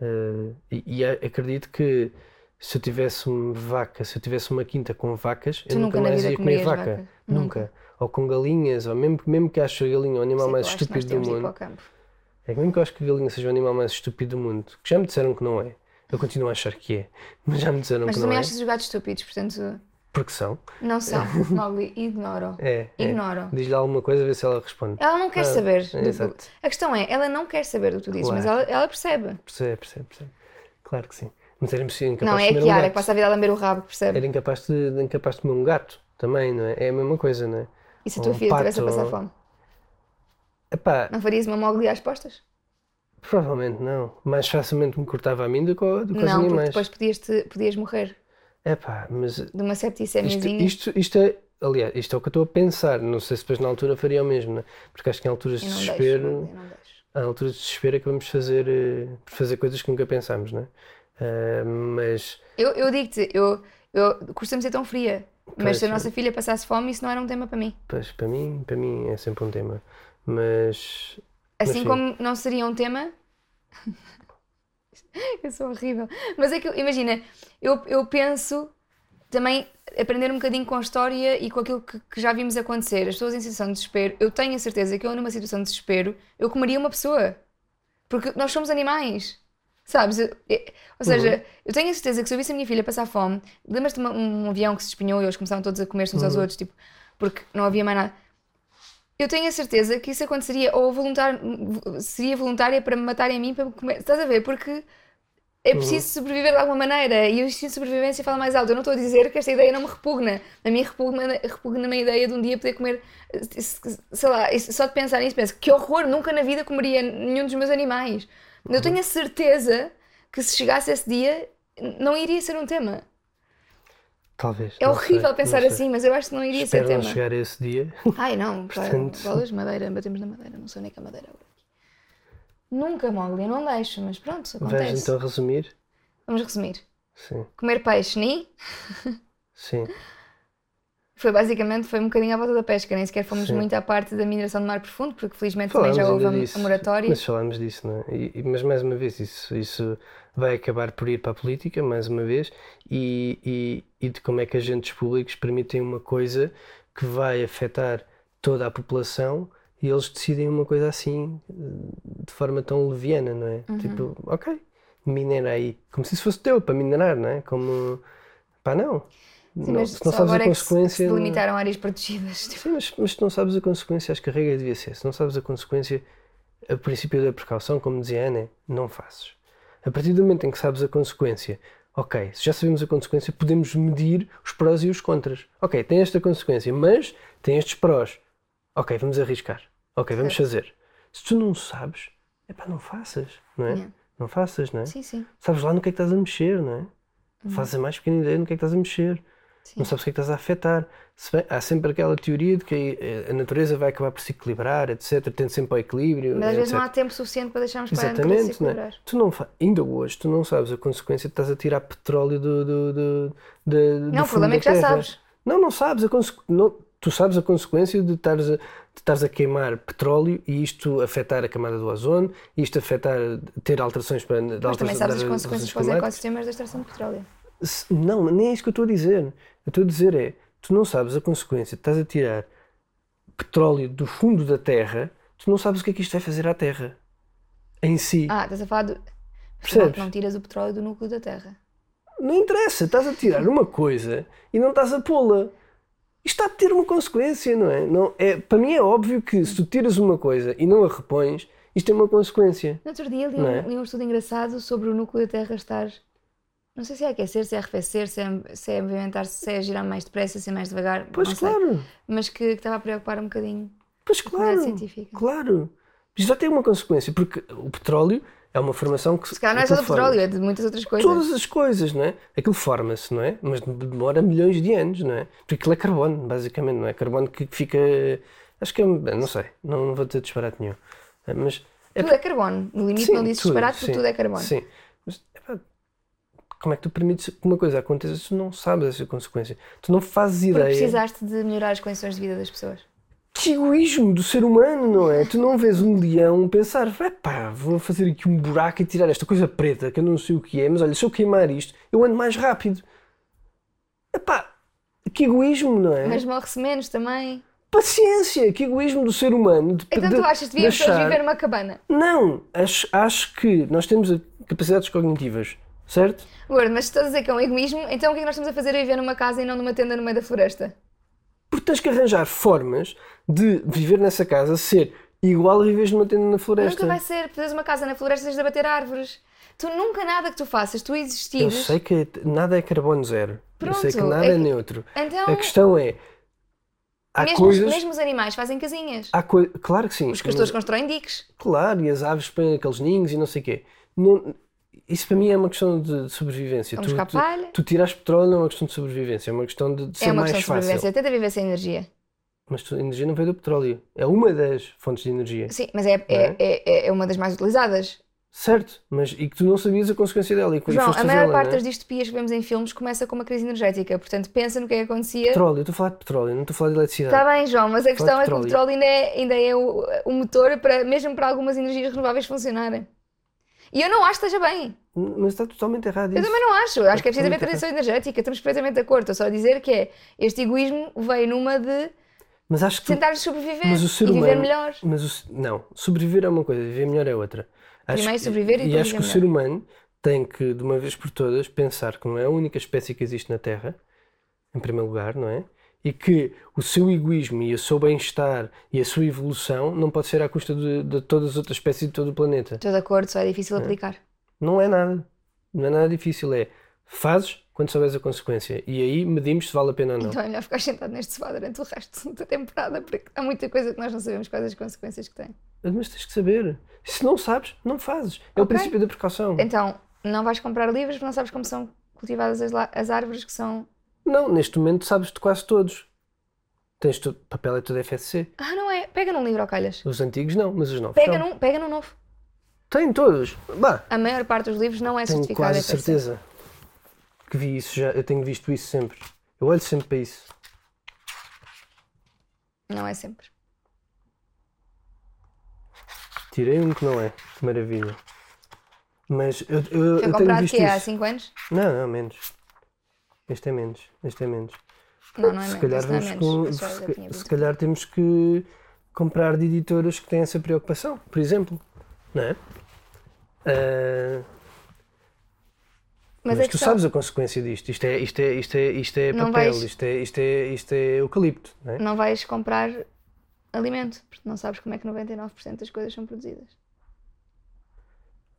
Eh, e, e acredito que se eu tivesse uma vaca, se eu tivesse uma quinta com vacas, Tu eu nunca nunca mais ia comer vaca. vaca? Nunca. Ou com galinhas, ou mesmo, mesmo que acho a galinha o animal que mais estúpido do mundo. É que mesmo que eu acho que a galinha seja o animal mais estúpido do mundo, que já me disseram que não é. Eu continuo a achar que é, mas já me disseram Mas que não também é. achas os gatos estúpidos, portanto, Porque são. não são. Mowgli, ignoram. É. é. Ignoram. Diz-lhe alguma coisa, vê se ela responde. Ela não quer Ah, saber. é, do- exato. A questão é, ela não quer saber do que tu dizes, mas Claro. ela, ela percebe. Percebe, percebe, percebe. Claro que sim. Mas era impossível, incapaz Não, de é a comer um Kiara que gato. passa a vida a lamber o rabo, que percebe. Era incapaz de, incapaz de comer um gato também, não é? É a mesma coisa, não é? E se a tua um filha estivesse a passar fome? Epá, Não farias uma Mowgli às postas? Provavelmente não. Mais facilmente me cortava a mim do que, do que aos Não, porque animais. depois podias, te, podias morrer Epá, mas de uma isto, septicemiazinha. isto, isto é... Aliás, isto é o que eu estou a pensar. Não sei se depois na altura faria o mesmo, não é? Porque acho que em alturas de não desespero... Não deixo. há alturas de desespero é que vamos fazer, eh, fazer coisas que nunca pensámos, não é? Ah, mas Eu, eu digo-te, eu, eu costumo ser tão fria, mas Pois, se a nossa filha passasse fome, isso não era um tema para mim. pois, para mim, para mim é sempre um tema. Mas Assim sim. como não seria um tema. eu sou horrível. Mas é que, imagina, eu, eu penso também aprender um bocadinho com a história e com aquilo que, que já vimos acontecer. As pessoas em situação de desespero, eu tenho a certeza que eu, numa situação de desespero, eu comeria uma pessoa. Porque nós somos animais. Sabes? Eu- eu- ou seja, eu tenho a certeza que se eu visse a minha filha passar fome, lembras-te de uma- um avião que se espinhou e eles começaram todos a comer-se uns aos outros, tipo, porque não havia mais nada. Eu tenho a certeza que isso aconteceria, ou voluntar, seria voluntária para me matarem a mim para me comer. Estás a ver? Porque é preciso sobreviver de alguma maneira e o instinto de sobrevivência fala mais alto. Eu não estou a dizer que esta ideia não me repugna. A mim repugna, repugna-me a ideia de um dia poder comer, sei lá, só de pensar nisso, penso que horror, nunca na vida comeria nenhum dos meus animais. Eu tenho a certeza que se chegasse esse dia não iria ser um tema. Talvez. É horrível sei, pensar assim, mas eu acho que não iria Espero ser tema. chegar a esse dia. Ai não, Portanto- bolas de madeira, batemos na madeira, não sei onde é que a madeira agora. Nunca, Mogli, eu não deixo, mas pronto, acontece. Vais então resumir? Vamos resumir. Sim, Comer peixe, ni? sim. Foi basicamente, foi um bocadinho à volta da pesca, nem sequer fomos Sim. muito à parte da mineração do mar profundo, porque felizmente também Falámos já houve a, disso, a moratória. Mas falámos disso, não é? E- mas mais uma vez, isso, isso vai acabar por ir para a política, mais uma vez, e, e, e de como é que agentes públicos permitem uma coisa que vai afetar toda a população e eles decidem uma coisa assim, de forma tão leviana, não é? Uhum. Tipo, ok, minera aí, como se isso fosse teu para minerar, não é? Como, pá, não. Sim, não mas se não sabes a é se- consequência. se não- delimitaram áreas protegidas. Sim, mas, mas se não sabes a consequência, acho que a regra devia ser. Se não sabes a consequência, o princípio da precaução, como dizia a Ana, não faças. A partir do momento em que sabes a consequência, ok, se já sabemos a consequência, podemos medir os prós e os contras. Ok, tem esta consequência, mas tem estes prós. Ok, vamos arriscar. Ok, vamos fazer. Se tu não sabes, é pá, não faças, não é? Yeah. Não faças, não é? sim, sim. Sabes lá no que é que estás a mexer, não é? Fazes a mais pequena ideia no que é que estás a mexer. Sim. Não sabes o que é que estás a afetar. Se bem- há sempre aquela teoria de que a natureza vai acabar por se equilibrar, etc. Tende sempre ao equilíbrio. Mas às vezes não há tempo suficiente para deixarmos para a natureza se Exatamente, não é? equilibrar. Tu não. Ainda hoje, tu não sabes a consequência de estás a tirar petróleo do. do, do, do, Não, o problema é que já sabes. Não, não sabes. A conse... não... Tu sabes a consequência de estares a, de estares a queimar petróleo e isto afetar a camada do ozono, e isto afetar, ter alterações para. Mas também alterações- sabes as consequências para os ecossistemas da extração de petróleo. Não, nem é isso que eu estou a dizer. Eu estou a dizer é, tu não sabes a consequência, estás a tirar petróleo do fundo da terra, tu não sabes o que é que isto vai fazer à terra. Em si. Ah, estás a falar do. Percebes? Não tiras o petróleo do núcleo da Terra. Não interessa, estás a tirar uma coisa e não estás a pô-la. Isto está a ter uma consequência, não é? Não, é? Para mim é óbvio que se tu tiras uma coisa e não a repões, isto tem uma consequência. No outro dia li Não um, é? li um estudo engraçado sobre o núcleo da Terra estar. Não sei se é aquecer, se é arrefecer, se é, se é movimentar-se, se é girar mais depressa, se é mais devagar. Pois não sei. claro, Mas que, que estava a preocupar um bocadinho. pois claro, científica. claro. Isto vai ter uma consequência, porque o petróleo é uma formação que Se calhar não é só do petróleo, é de muitas outras coisas. Todas as coisas, não é? Aquilo forma-se, não é? Mas demora milhões de anos, não é? Porque aquilo é carbono, basicamente, não é? Carbono que fica. Acho que é. Não sei, não, não vou ter disparate nenhum. Mas. É, Tudo é carbono. No limite sim, não disse tudo, disparate porque sim, tudo é carbono. Sim. Como é que tu permites que uma coisa aconteça se tu não sabes essa consequência? Tu não fazes Porque ideia. precisaste de melhorar as condições de vida das pessoas. Que egoísmo do ser humano, não é? Tu não vês um leão pensar, pá, vou fazer aqui um buraco e tirar esta coisa preta que eu não sei o que é, mas olha, se eu queimar isto, eu ando mais rápido. Epá, que egoísmo, não é? Mas morre-se menos também. Paciência, que egoísmo do ser humano. De, Então de- tu achas que devíamos de todos achar- viver numa cabana? Não, acho, acho que nós temos capacidades cognitivas, certo? Gordo, mas se estás a dizer que é um egoísmo, então o que é que nós estamos a fazer a viver numa casa e não numa tenda no meio da floresta? Porque tens que arranjar formas de viver nessa casa ser igual a viveres numa tenda na floresta. Nunca vai ser, fazeres uma casa na floresta tens de abater árvores. Tu nunca nada que tu faças, tu Eu existires. sei que nada é carbono zero. eu sei que Pronto, nada é é, neutro. Então, A questão é. Há mesmo, coisas. mesmo os animais fazem casinhas. Há coi- Claro que sim. Os castores constroem diques. Claro, e as aves põem aqueles ninhos e não sei o quê. Não- Isso para mim é uma questão de sobrevivência. Vamos tu, tu, tu tiras petróleo não é uma questão de sobrevivência, é uma questão de, de ser É uma mais questão de fácil. sobrevivência. Tenta viver sem energia. Mas a energia não veio do petróleo. É uma das fontes de energia. Sim, mas é, é, é, é uma das mais utilizadas. Certo, mas e que tu não sabias a consequência dela. E João, a maior parte é? das distopias que vemos em filmes começa com uma crise energética. Portanto, pensa no que é que acontecia. Petróleo, eu estou a falar de petróleo, não estou a falar de eletricidade. Está bem, João, mas a questão é que o petróleo. petróleo ainda é, ainda é o, o motor para, mesmo para algumas energias renováveis funcionarem. E eu não acho que esteja bem. Mas está totalmente errado Eu isso. também não acho. Eu acho que é preciso haver transição energética. Estamos perfeitamente de acordo. Estou só a dizer que é este egoísmo veio numa de Mas acho que tentar sobreviver Mas o ser e viver humano- melhor. Mas o não, sobreviver é uma coisa, viver melhor é outra. Acho Primeiro que- sobreviver e e acho que o ser humano tem que, de uma vez por todas, pensar que não é a única espécie que existe na Terra, em primeiro lugar, não é? E que o seu egoísmo e o seu bem-estar e a sua evolução não pode ser à custa de, de todas as outras espécies de todo o planeta. Estou de acordo, só é difícil aplicar. Não é nada. Não é nada difícil. É fazes quando souberes a consequência. E aí medimos se vale a pena ou não. Então é melhor ficar sentado neste sofá durante o resto da temporada, porque há muita coisa que nós não sabemos quais as consequências que tem. Mas tens que saber. Se não sabes, não fazes. É o Ok. princípio da precaução. Então, não vais comprar livros porque não sabes como são cultivadas as, as árvores que são. Não, neste momento sabes de quase todos. Tens tudo, papel é tudo FSC. Ah, não é? Pega num livro ao calhas. Os antigos não, mas os novos Pega não. num, pega num novo. Tem todos. Bah, A maior parte dos livros não é tenho certificada. quase FSC. certeza que vi isso já. Eu tenho visto isso sempre. Eu olho sempre para isso. Não é sempre. Tirei um que não é. Que maravilha. Mas eu, eu, Foi eu tenho comprado visto que há isso. 5 anos? Não, não, menos. Este é menos. Este é menos. Não, não é se menos. calhar, é vamos menos. com- já- já se, se calhar temos que comprar de editoras que têm essa preocupação, por exemplo. Não é? Ah, Mas, mas a tu sabes a consequência disto. Isto é, isto é, isto é, isto é papel, vais- isto, é, isto, é, isto é eucalipto. Não é? não vais comprar alimento, porque não sabes como é que 99% das coisas são produzidas.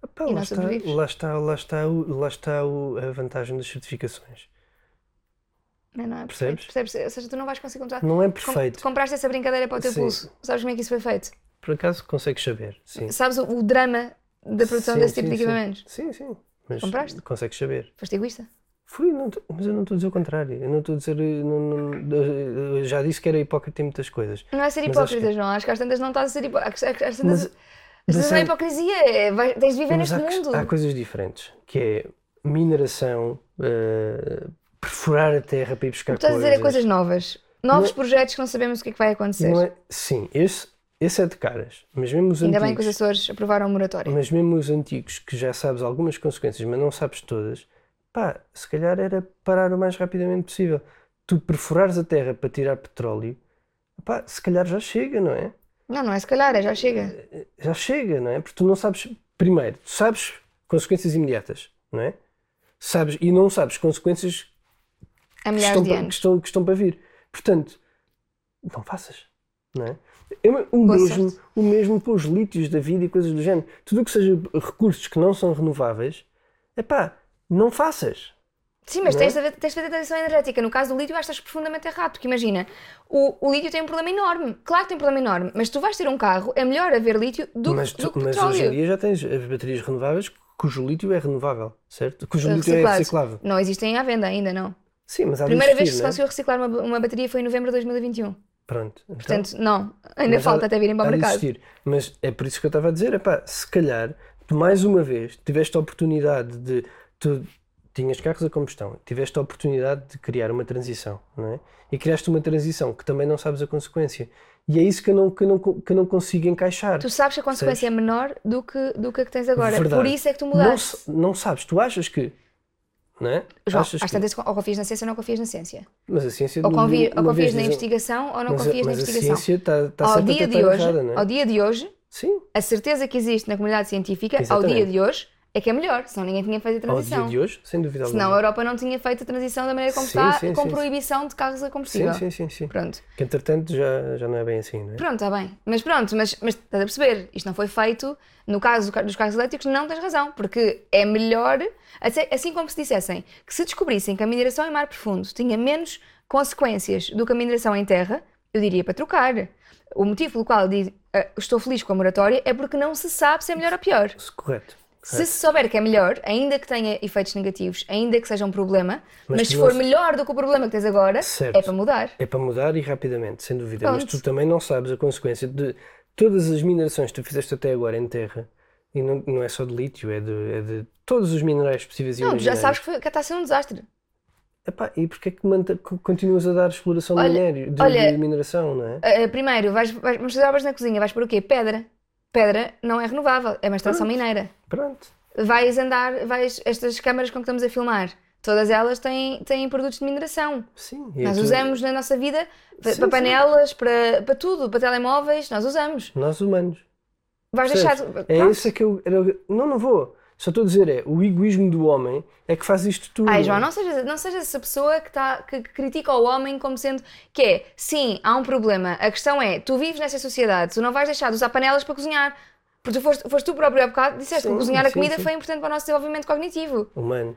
Epá, lá, está, lá está, lá está, lá está a vantagem das certificações. Não, é? não é Percebes? perfeito. Percebes? Ou seja, tu não vais conseguir encontrar. Não é Com- perfeito. compraste essa brincadeira para o teu Sim. pulso. Sabes como é que isso foi feito? Por acaso consegues saber. Sim. Sabes o, o drama da produção Sim, desse tipo sim, de equipamentos? Sim, sim. Mas Compraste? consegues saber. Foste egoísta? Fui, não mas eu não estou a dizer o contrário. Eu não estou a dizer. eh, não- não- já disse que era hipócrita em muitas coisas. Não é ser hipócrita, João. Acho que às tantas não estás a ser hipócrita. Às tantas. Mas- mas não é há- hipocrisia. É, vai- tens de viver Mas neste há, mundo. há coisas diferentes, que é mineração, eh, perfurar a terra para ir buscar O que estás a coisas. dizer é coisas novas. Novos Não- projetos que não sabemos o que é que vai acontecer. É- sim, esse, esse é de caras. Mas mesmo os Ainda bem que os antigos, Açores aprovaram a moratória. mas mesmo os antigos, que já sabes algumas consequências, mas não sabes todas, pá, se calhar era parar o mais rapidamente possível. Tu perfurares a terra para tirar petróleo, pá, se calhar já chega, não é? Não, não é se calhar, é já chega. já chega, não é? Porque tu não sabes, primeiro, tu sabes consequências imediatas, não é? Sabes, e não sabes consequências Há que milhares estão, de para, que, anos. estão, que estão para vir. Portanto, não faças, não é? É o mesmo, o mesmo para os lítios da vida e coisas do género. Tudo o que seja recursos que não são renováveis, é pá, não faças. Sim, mas Não é? tens de, fazer, tens de fazer transição energética. No caso do lítio, estás profundamente errado. Porque imagina, o, o lítio tem um problema enorme. Claro que tem um problema enorme. Mas se tu vais ter um carro, é melhor haver lítio do, mas, do que mas petróleo. hoje em dia já tens as baterias renováveis cujo lítio é renovável, certo? Cujo lítio é reciclável. Não existem à venda ainda, não. Sim, mas há A primeira vez que se não é? conseguiu reciclar uma, uma bateria foi em novembro de 2021. Pronto. Então, Portanto, não. Ainda falta há- até virem para o mercado. existir. Mas é por isso que eu estava a dizer, epá, se calhar tu mais uma vez tiveste a oportunidade de tu tinhas carros a combustão, tiveste a oportunidade de criar uma transição, não é? E criaste uma transição que também não sabes a consequência. E é isso que eu não, que eu não, que eu não consigo encaixar. Tu sabes que a consequência é menor do que, do que a que tens agora. Verdade. Por isso é que tu não, mudaste. sa- não sabes, tu achas que. Não é? João, achas às que, tantas, ou confias na ciência ou não confias na ciência. mas a ciência Ou, uma ou confias na investigação ou não mas confias na mas investigação. a ciência está, está ao sempre dia a de hoje, errada, não é? ao dia de hoje, Sim, a certeza que existe na comunidade científica, ao Exatamente. dia de hoje, é que é melhor, senão ninguém tinha feito a ao transição. dia de hoje, sem dúvida Senão a alguma. Europa não tinha feito a transição da maneira como Sim, está, sim, com sim, proibição de carros a combustível. Sim, sim, sim. Pronto, Que entretanto já, já não é bem assim, não é? pronto, está bem. Mas pronto, mas, mas estás a perceber, isto não foi feito, no caso do ca- dos carros elétricos, não tens razão, porque é melhor, assim- como se dissessem que se descobrissem que a mineração em mar profundo tinha menos consequências do que a mineração em terra, eu diria para trocar. O motivo pelo qual eu digo, "Ah, estou feliz com a moratória é porque não se sabe se é melhor ou pior. Correto. Se se souber que é melhor, ainda que tenha efeitos negativos, ainda que seja um problema, Mas mas, se não for se- melhor do que o problema que tens agora, Certo. é para mudar. É para mudar e rapidamente, sem dúvida. Mas Pronto. tu também não sabes a consequência de todas as minerações que tu fizeste até agora em terra. E não, não é só de lítio, é de, é de todos os minerais possíveis e Não, já sabes que, foi- que está a ser um desastre. Epá, e porquê é que manta- co- continuas a dar exploração de, Olha- minério, de, olha- de mineração, não é? Ah, primeiro, vais, vais, obras na cozinha, vais por o quê? Pedra. Pedra não é renovável, é uma extração mineira. Pronto. Vais andar, vais, estas câmaras com que estamos a filmar, todas elas têm, têm produtos de mineração. Sim. Nós usamos na nossa vida para, Sim, para sim. panelas, para, para tudo, para telemóveis, nós usamos. Nós humanos. Vais deixar. Percebes? É Pronto. isso é que eu. não, não vou. Só estou a dizer, é o egoísmo do homem é que faz isto tudo. Ai, João, não sejas, não sejas essa pessoa que, tá, que, que critica o homem como sendo que é, sim, há um problema. A questão é, tu vives nessa sociedade, tu não vais deixar de usar panelas para cozinhar. Porque tu foste, foste tu próprio há bocado, disseste que Sim, cozinhar a sim, comida sim. foi importante para o nosso desenvolvimento cognitivo. Humano.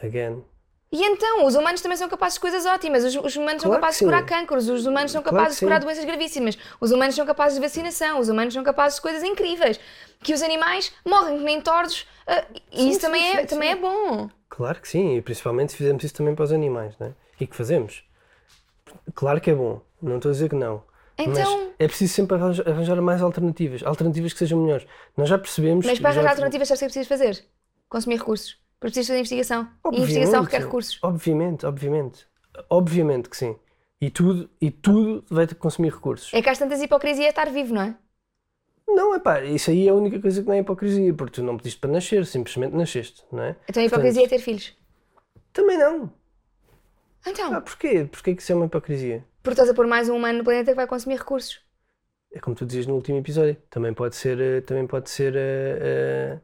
Again. E então, os humanos também são capazes de coisas ótimas. Os, os humanos são Claro capazes que de curar cânceres, os humanos são Claro capazes que de curar sim. doenças gravíssimas, os humanos são capazes de vacinação, os humanos são capazes de coisas incríveis. Que os animais morrem que nem tordos, ah, e Sim, isso sim, também, é, também é bom. Claro que sim, e principalmente se fizermos isso também para os animais, não é? E que fazemos. Claro que é bom, não estou a dizer que não. Então- Mas é preciso sempre arranjar, mais alternativas, alternativas que sejam melhores. Nós já percebemos. Mas para arranjar alternativas, sabes o que é preciso fazer? Consumir recursos. Porque precisas fazer investigação. E a Obviamente, investigação requer recursos. Obviamente, obviamente. Obviamente que sim. E tudo, e tudo vai ter que consumir recursos. É que às tantas hipocrisia é estar vivo, não é? Não, é pá, isso aí é a única coisa que não é hipocrisia, porque tu não pediste para nascer, simplesmente nasceste, não é? Então a hipocrisia é ter filhos. Também não. Então, Ah, porquê? Porquê que isso é uma hipocrisia? porque estás a pôr mais um humano no planeta que vai consumir recursos. É como tu dizias no último episódio. Também pode ser, eh, também pode ser eh,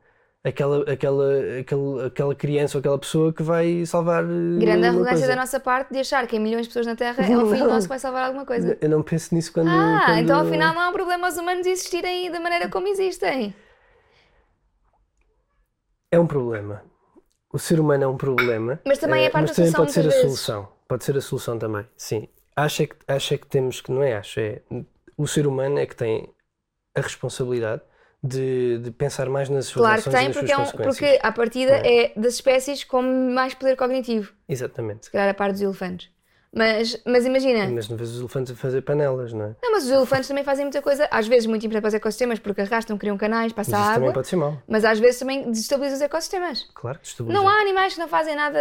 aquela, aquela, aquela, aquela criança ou aquela pessoa que vai salvar. eh, Grande arrogância coisa. da nossa parte de achar que em milhões de pessoas na Terra é um filho nosso que vai salvar alguma coisa. Eu não penso nisso quando. Ah, quando- então afinal não há um problema os humanos existirem da maneira como existem. É um problema. O ser humano é um problema. Mas também é eh, parte mas da também solução pode ser a vezes. solução. Pode ser a solução também, sim. Acho é que, acho é que temos que, não é acho, é o ser humano é que tem a responsabilidade de, de pensar mais nas suas Claro que ações e tem, nas porque, é suas um, consequências. porque à partida Não é das espécies com mais poder cognitivo. Exatamente. Se calhar a par dos elefantes. Mas, mas imagina, Mas não vês os elefantes a fazer panelas, não é? não, mas os elefantes também fazem muita coisa, às vezes muito importante para os ecossistemas, porque arrastam, criam canais, Mas passam isso também água, pode ser mau. mas às vezes também desestabilizam os ecossistemas. Claro que estabiliza. Não há animais que não fazem nada.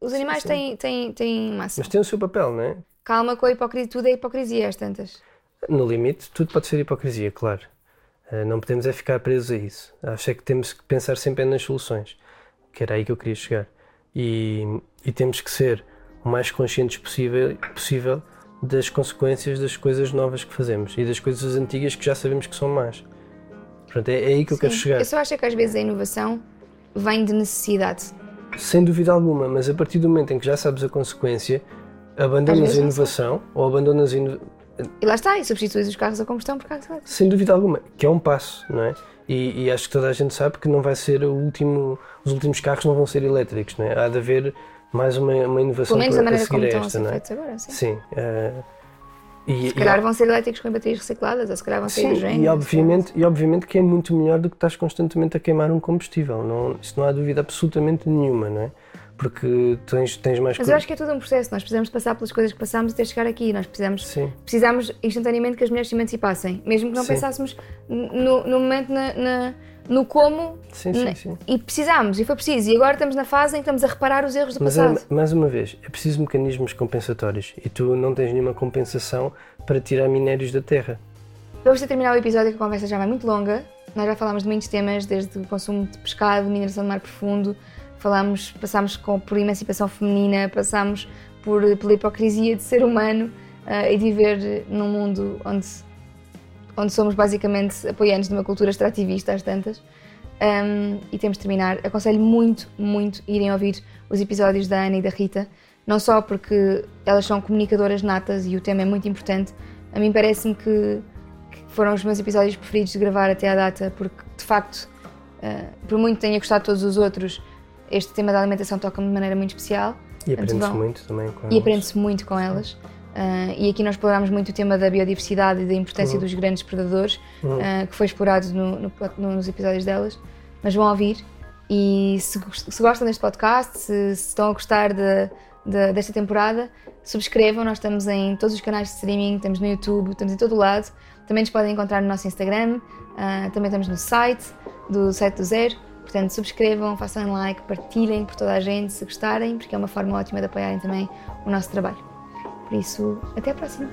Os animais sim. têm, têm, têm massa. Mas tem o seu papel, não é? Calma com a hipocrisia, tudo é hipocrisia às tantas. No limite, tudo pode ser hipocrisia, claro. Eh, Não podemos é ficar presos a isso. Acho é que temos que pensar sempre nas soluções, que era aí que eu queria chegar. E, e temos que ser o mais conscientes possível, possível das consequências das coisas novas que fazemos e das coisas antigas que já sabemos que são más. Portanto, é, é aí que eu quero Sim. chegar. Eu só acho que às vezes a inovação vem de necessidade. Sem dúvida alguma, mas a partir do momento em que já sabes a consequência, abandonas a inovação ou abandonas E lá está, e substituís os carros a combustão por carros elétricos. Sem dúvida alguma, que é um passo, não é? E, e acho que toda a gente sabe que não vai ser o último, os últimos carros não vão ser elétricos, não é? Há de haver mais uma, uma inovação Pelo menos para, para maneira como a estão a esta, não é? agora, sim. Sim. eh, e, Se calhar vão ser elétricos com baterias recicladas, ou se calhar vão ser Sim, hidrogênio. e obviamente, e obviamente que é muito melhor do que estás constantemente a queimar um combustível. Não, isso não há dúvida absolutamente nenhuma, não é? Porque tens, tens mais Mas eu acho que é tudo um processo. Nós precisamos de passar pelas coisas que passamos até chegar aqui. Nós precisamos, Sim. precisamos instantaneamente que as mulheres se emancipassem. Mesmo que não Sim. pensássemos no, no momento, na, na- no como. Sim, sim, sim. E precisámos, e foi preciso. E agora estamos na fase em que estamos a reparar os erros do Mas passado. é, mais uma vez, é preciso mecanismos compensatórios e tu não tens nenhuma compensação para tirar minérios da terra. Vamos ter terminar o episódio que a conversa já vai muito longa. Nós já falámos de muitos temas, desde o consumo de pescado, mineração de mar profundo, falámos, passámos por emancipação feminina, passámos por, pela hipocrisia de ser humano ah, e de viver num mundo onde, onde somos basicamente apoiantes de uma cultura extrativista às tantas. Um, e temos de terminar. Aconselho muito, muito irem ouvir os episódios da Ana e da Rita, não só porque elas são comunicadoras natas e o tema é muito importante, a mim parece-me que, que foram os meus episódios preferidos de gravar até à data, porque de facto, uh, por muito tenha gostado de todos os outros, este tema da alimentação toca-me de maneira muito especial E aprende-se muito também com e aprende-se muito com elas. Uh, e aqui nós explorámos muito o tema da biodiversidade e da importância Uhum. dos grandes predadores, Uhum. uh, que foi explorado no- no- no- nos episódios delas. Mas vão ouvir e se, se gostam deste podcast, se, se estão a gostar de- de- desta temporada, subscrevam. Nós estamos em todos os canais de streaming, estamos no YouTube, estamos em todo o lado. Também nos podem encontrar no nosso Instagram, uh, também estamos no site, do site do Zero. Portanto, subscrevam, façam like, partilhem por toda a gente se gostarem, porque é uma forma ótima de apoiarem também o nosso trabalho. Por isso, até a próxima!